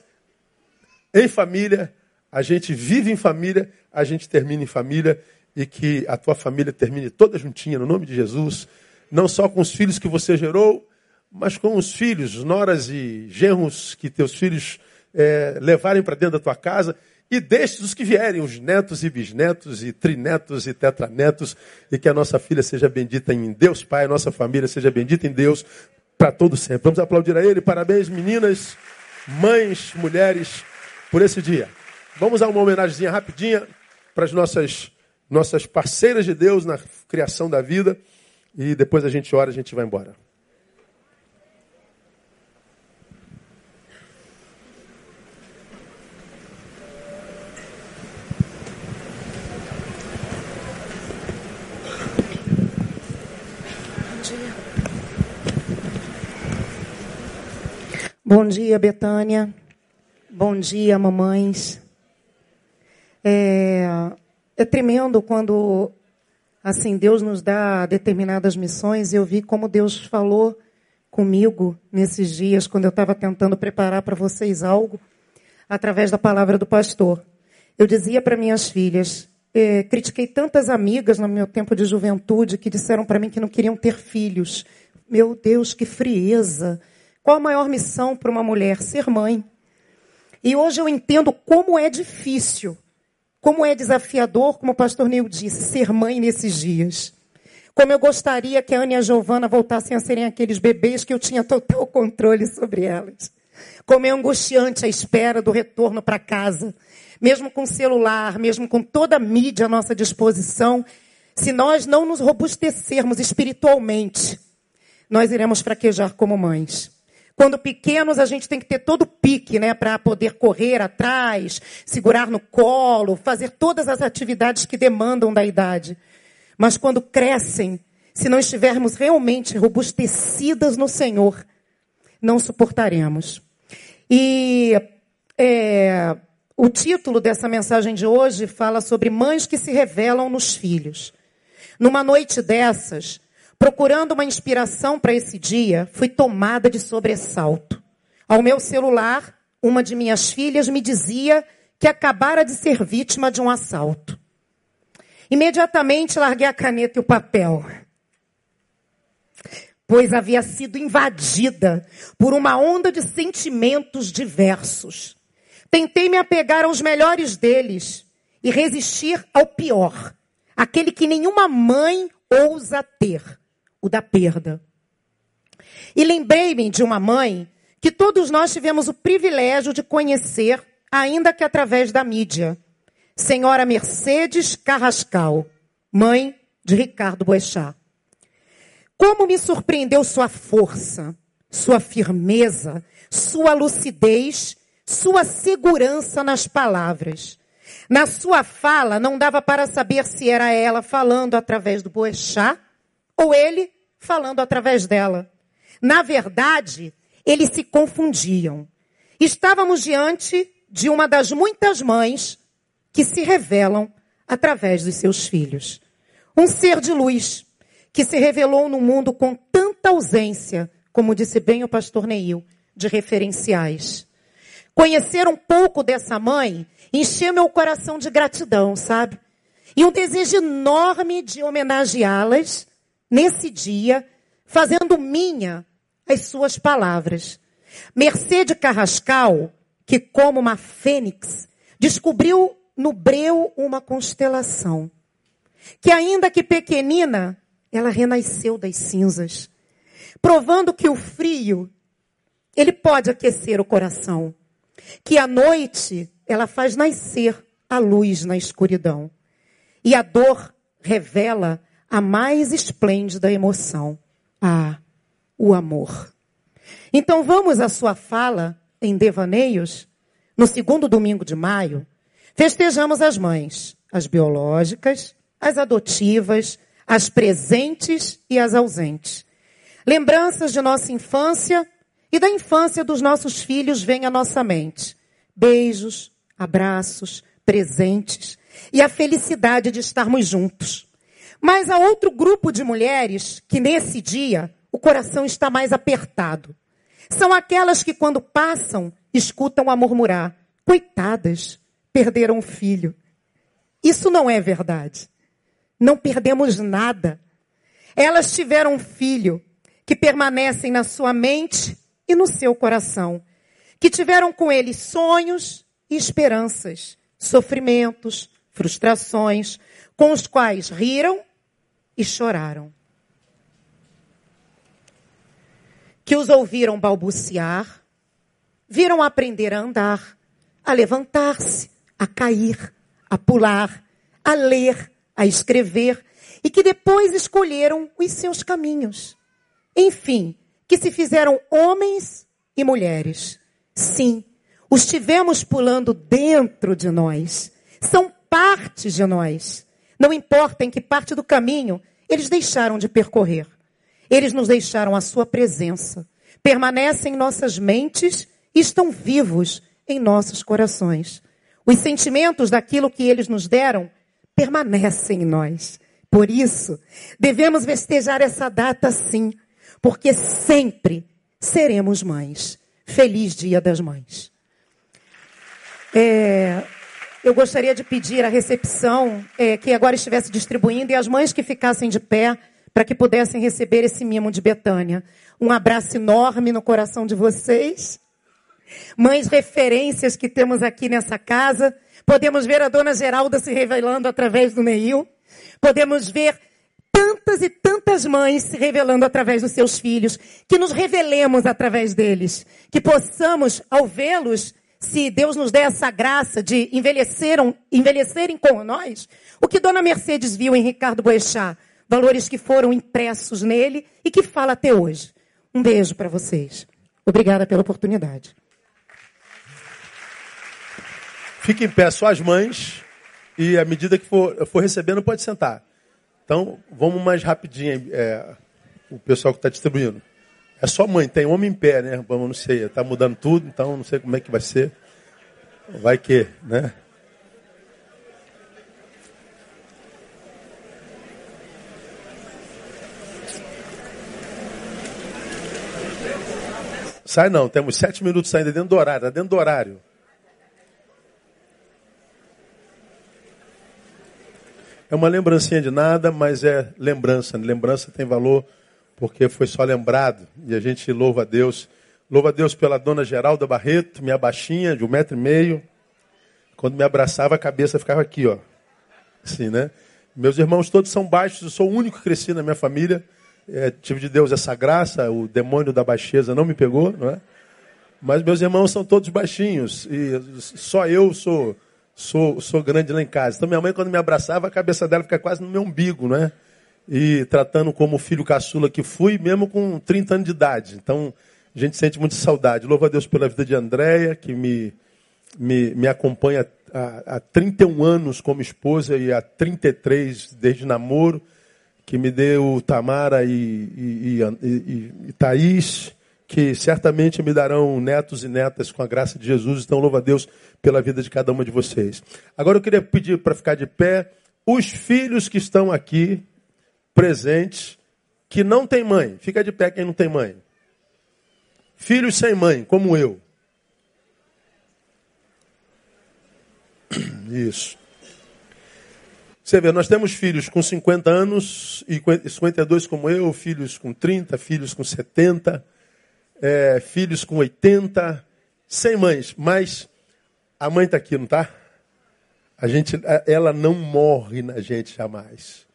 [SPEAKER 1] em família, a gente vive em família, a gente termina em família e que a tua família termine toda juntinha, no nome de Jesus. Não só com os filhos que você gerou, mas com os filhos, noras e genros que teus filhos é, levarem para dentro da tua casa e deixe os que vierem, os netos e bisnetos e trinetos e tetranetos, e que a nossa filha seja bendita em Deus Pai, a nossa família seja bendita em Deus para todo sempre. Vamos aplaudir a ele. Parabéns, meninas, mães, mulheres, por esse dia. Vamos a uma homenagem rapidinha para as nossas, nossas parceiras de Deus na criação da vida. E depois a gente ora, a gente vai embora.
[SPEAKER 2] Bom dia, Betânia. Bom dia, mamães. É, é tremendo quando assim Deus nos dá determinadas missões. Eu vi como Deus falou comigo nesses dias quando eu estava tentando preparar para vocês algo através da palavra do pastor. Eu dizia para minhas filhas, é, critiquei tantas amigas no meu tempo de juventude que disseram para mim que não queriam ter filhos. Meu Deus, que frieza! Qual a maior missão para uma mulher? Ser mãe. E hoje eu entendo como é difícil, como é desafiador, como o pastor Neil disse, ser mãe nesses dias. Como eu gostaria que a Ana e a Giovana voltassem a serem aqueles bebês que eu tinha total controle sobre elas. Como é angustiante a espera do retorno para casa. Mesmo com celular, mesmo com toda a mídia à nossa disposição, se nós não nos robustecermos espiritualmente, nós iremos fraquejar como mães. Quando pequenos, a gente tem que ter todo o pique, né, para poder correr atrás, segurar no colo, fazer todas as atividades que demandam da idade. Mas quando crescem, se não estivermos realmente robustecidas no Senhor, não suportaremos. E é, o título dessa mensagem de hoje fala sobre mães que se revelam nos filhos. Numa noite dessas, Procurando uma inspiração para esse dia, fui tomada de sobressalto. Ao meu celular, uma de minhas filhas me dizia que acabara de ser vítima de um assalto. Imediatamente larguei a caneta e o papel, pois havia sido invadida por uma onda de sentimentos diversos. Tentei me apegar aos melhores deles e resistir ao pior, aquele que nenhuma mãe ousa ter o da perda. E lembrei-me de uma mãe que todos nós tivemos o privilégio de conhecer, ainda que através da mídia. Senhora Mercedes Carrascal, mãe de Ricardo Boechat. Como me surpreendeu sua força, sua firmeza, sua lucidez, sua segurança nas palavras. Na sua fala, não dava para saber se era ela falando através do Boechat ou ele falando através dela. Na verdade, eles se confundiam. Estávamos diante de uma das muitas mães que se revelam através dos seus filhos. Um ser de luz que se revelou no mundo com tanta ausência, como disse bem o pastor Neil, de referenciais. Conhecer um pouco dessa mãe encheu meu coração de gratidão, sabe? E um desejo enorme de homenageá-las nesse dia, fazendo minha as suas palavras. Mercedes Carrascal, que como uma fênix, descobriu no breu uma constelação, que ainda que pequenina, ela renasceu das cinzas, provando que o frio, ele pode aquecer o coração, que a noite, ela faz nascer a luz na escuridão, e a dor revela a mais esplêndida emoção, ah, o amor. Então vamos à sua fala em Devaneios, no segundo domingo de maio, festejamos as mães, as biológicas, as adotivas, as presentes e as ausentes. Lembranças de nossa infância e da infância dos nossos filhos vêm à nossa mente. Beijos, abraços, presentes e a felicidade de estarmos juntos. Mas há outro grupo de mulheres que nesse dia o coração está mais apertado. São aquelas que quando passam escutam a murmurar: coitadas, perderam um filho. Isso não é verdade. Não perdemos nada. Elas tiveram um filho que permanecem na sua mente e no seu coração, que tiveram com ele sonhos e esperanças, sofrimentos, frustrações, com os quais riram e choraram. Que os ouviram balbuciar, viram aprender a andar, a levantar-se, a cair, a pular, a ler, a escrever, e que depois escolheram os seus caminhos. Enfim, que se fizeram homens e mulheres. Sim, os tivemos pulando dentro de nós. São partes de nós. Não importa em que parte do caminho eles deixaram de percorrer. Eles nos deixaram a sua presença. Permanecem em nossas mentes e estão vivos em nossos corações. Os sentimentos daquilo que eles nos deram permanecem em nós. Por isso, devemos festejar essa data sim, porque sempre seremos mães. Feliz Dia das Mães. É, eu gostaria de pedir à recepção é, que agora estivesse distribuindo e as mães que ficassem de pé para que pudessem receber esse mimo de Betânia. Um abraço enorme no coração de vocês. Mães referências que temos aqui nessa casa. Podemos ver a dona Geralda se revelando através do Neil. Podemos ver tantas e tantas mães se revelando através dos seus filhos. Que nos revelemos através deles. Que possamos, ao vê-los, se Deus nos der essa graça de envelheceram, envelhecerem com nós, o que Dona Mercedes viu em Ricardo Boechat, valores que foram impressos nele e que fala até hoje. Um beijo para vocês. Obrigada pela oportunidade.
[SPEAKER 1] Fique em pé, só as mães, e à medida que for, for recebendo, pode sentar. Então, vamos mais rapidinho, é, o pessoal que está distribuindo. É só mãe, tem homem em pé, né? Vamos, não sei, está mudando tudo, então não sei como é que vai ser. Vai que, né? Sai não, temos sete minutos ainda dentro do horário, está dentro do horário. É uma lembrancinha de nada, mas é lembrança. Lembrança tem valor porque foi só lembrado. E a gente louva a Deus. Louva a Deus pela dona Geralda Barreto, minha baixinha, de um metro e meio. Quando me abraçava, a cabeça ficava aqui, ó. Assim, né? Meus irmãos todos são baixos, eu sou o único que cresci na minha família. É, tive de Deus essa graça, o demônio da baixeza não me pegou, não é? Mas meus irmãos são todos baixinhos e só eu sou sou, sou grande lá em casa. Então minha mãe quando me abraçava, a cabeça dela fica quase no meu umbigo, não é? E tratando como filho caçula que fui, mesmo com 30 anos de idade. Então, a gente sente muita saudade. Louvo a Deus pela vida de Andréia, que me, me, me acompanha há, há 31 anos como esposa e há 33 desde namoro, que me deu Tamara e, e, e, e Thaís, que certamente me darão netos e netas com a graça de Jesus. Então, louva a Deus pela vida de cada uma de vocês. Agora eu queria pedir para ficar de pé os filhos que estão aqui presentes, que não têm mãe. Fica de pé quem não tem mãe. Filhos sem mãe, como eu. Isso. Você vê, nós temos filhos com 50 anos e 52 como eu, filhos com 30, filhos com 70, é, filhos com 80, sem mães. Mas a mãe está aqui, não está? A gente, ela não morre na gente jamais.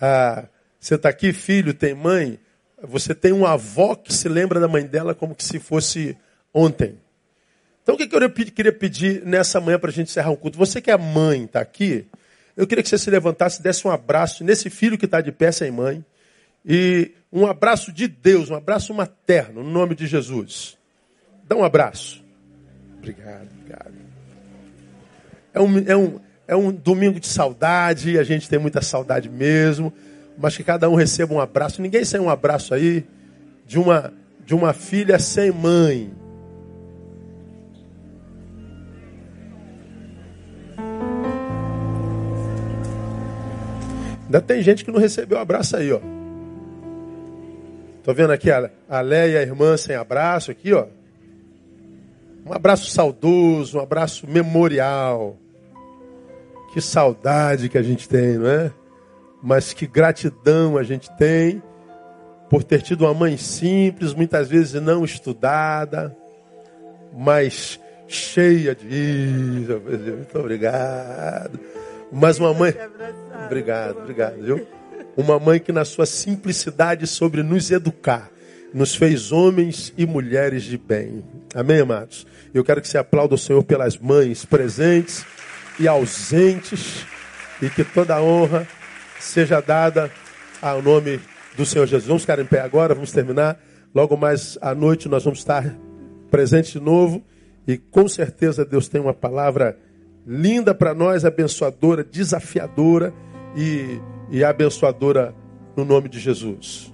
[SPEAKER 1] Ah, você está aqui, filho, tem mãe. Você tem uma avó que se lembra da mãe dela como que se fosse ontem. Então o que eu queria pedir nessa manhã para a gente encerrar o culto? Você que é mãe, está aqui. Eu queria que você se levantasse, desse um abraço nesse filho que está de pé sem mãe. E um abraço de Deus, um abraço materno, no nome de Jesus. Dá um abraço. Obrigado, obrigado. É um, é um, é um domingo de saudade, a gente tem muita saudade mesmo, mas que cada um receba um abraço. Ninguém sem um abraço aí de uma, de uma filha sem mãe. Ainda tem gente que não recebeu abraço aí, ó. Tô vendo aqui a, a Leia, a irmã sem abraço aqui, ó. Um abraço saudoso, um abraço memorial. Que saudade que a gente tem, não é? Mas que gratidão a gente tem por ter tido uma mãe simples, muitas vezes não estudada, mas cheia de. Muito obrigado. Mas uma mãe. Obrigado, obrigado, viu? Uma mãe que, na sua simplicidade sobre nos educar, nos fez homens e mulheres de bem. Amém, amados? Eu quero que você aplaude o Senhor pelas mães presentes e ausentes, e que toda a honra seja dada ao nome do Senhor Jesus. Vamos ficar em pé agora, vamos terminar. Logo mais à noite nós vamos estar presentes de novo, e com certeza Deus tem uma palavra linda para nós, abençoadora, desafiadora e, e abençoadora no nome de Jesus.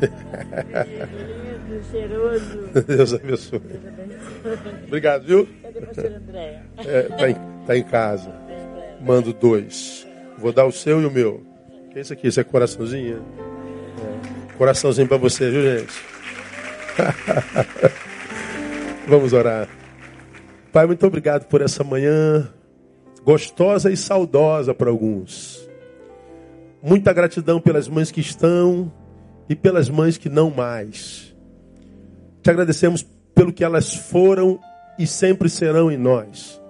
[SPEAKER 1] Deus abençoe. Obrigado, viu? É, tá, em, tá em casa. Mando dois. Vou dar o seu e o meu. Que é isso aqui? Isso é coraçãozinho? É. Coraçãozinho para você, viu, gente? Vamos orar. Pai, muito obrigado por essa manhã gostosa e saudosa para alguns. Muita gratidão pelas mães que estão e pelas mães que não mais. Te agradecemos pelo que elas foram e sempre serão em nós.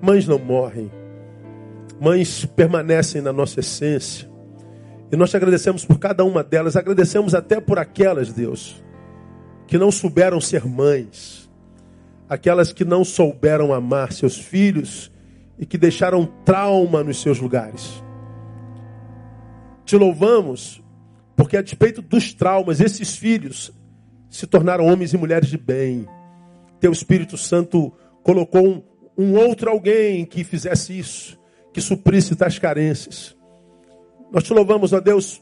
[SPEAKER 1] Mães não morrem. Mães permanecem na nossa essência. E nós te agradecemos por cada uma delas. Agradecemos até por aquelas, Deus, que não souberam ser mães aquelas que não souberam amar seus filhos e que deixaram trauma nos seus lugares. Te louvamos porque, a despeito dos traumas, esses filhos se tornaram homens e mulheres de bem. Teu Espírito Santo colocou um, um outro alguém que fizesse isso, que suprisse tais carências. Nós te louvamos, ó Deus,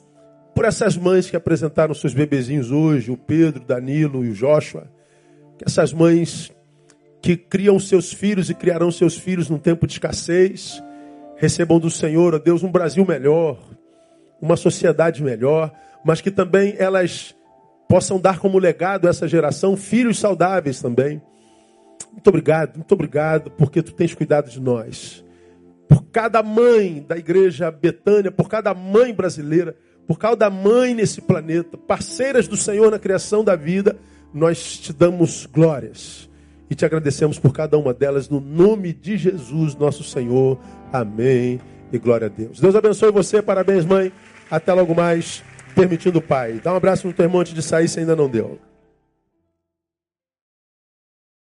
[SPEAKER 1] por essas mães que apresentaram seus bebezinhos hoje, o Pedro, Danilo e o Joshua. Que essas mães que criam seus filhos e criarão seus filhos num tempo de escassez, recebam do Senhor, ó Deus, um Brasil melhor, uma sociedade melhor, mas que também elas possam dar como legado a essa geração filhos saudáveis também. Muito obrigado, muito obrigado, porque tu tens cuidado de nós. Por cada mãe da igreja Betânia, por cada mãe brasileira, por cada mãe nesse planeta, parceiras do Senhor na criação da vida, nós te damos glórias. E te agradecemos por cada uma delas, no nome de Jesus, nosso Senhor. Amém. E glória a Deus. Deus abençoe você. Parabéns, mãe. Até logo mais, permitindo o Pai. Dá um abraço no teu irmão antes de sair, se ainda não deu.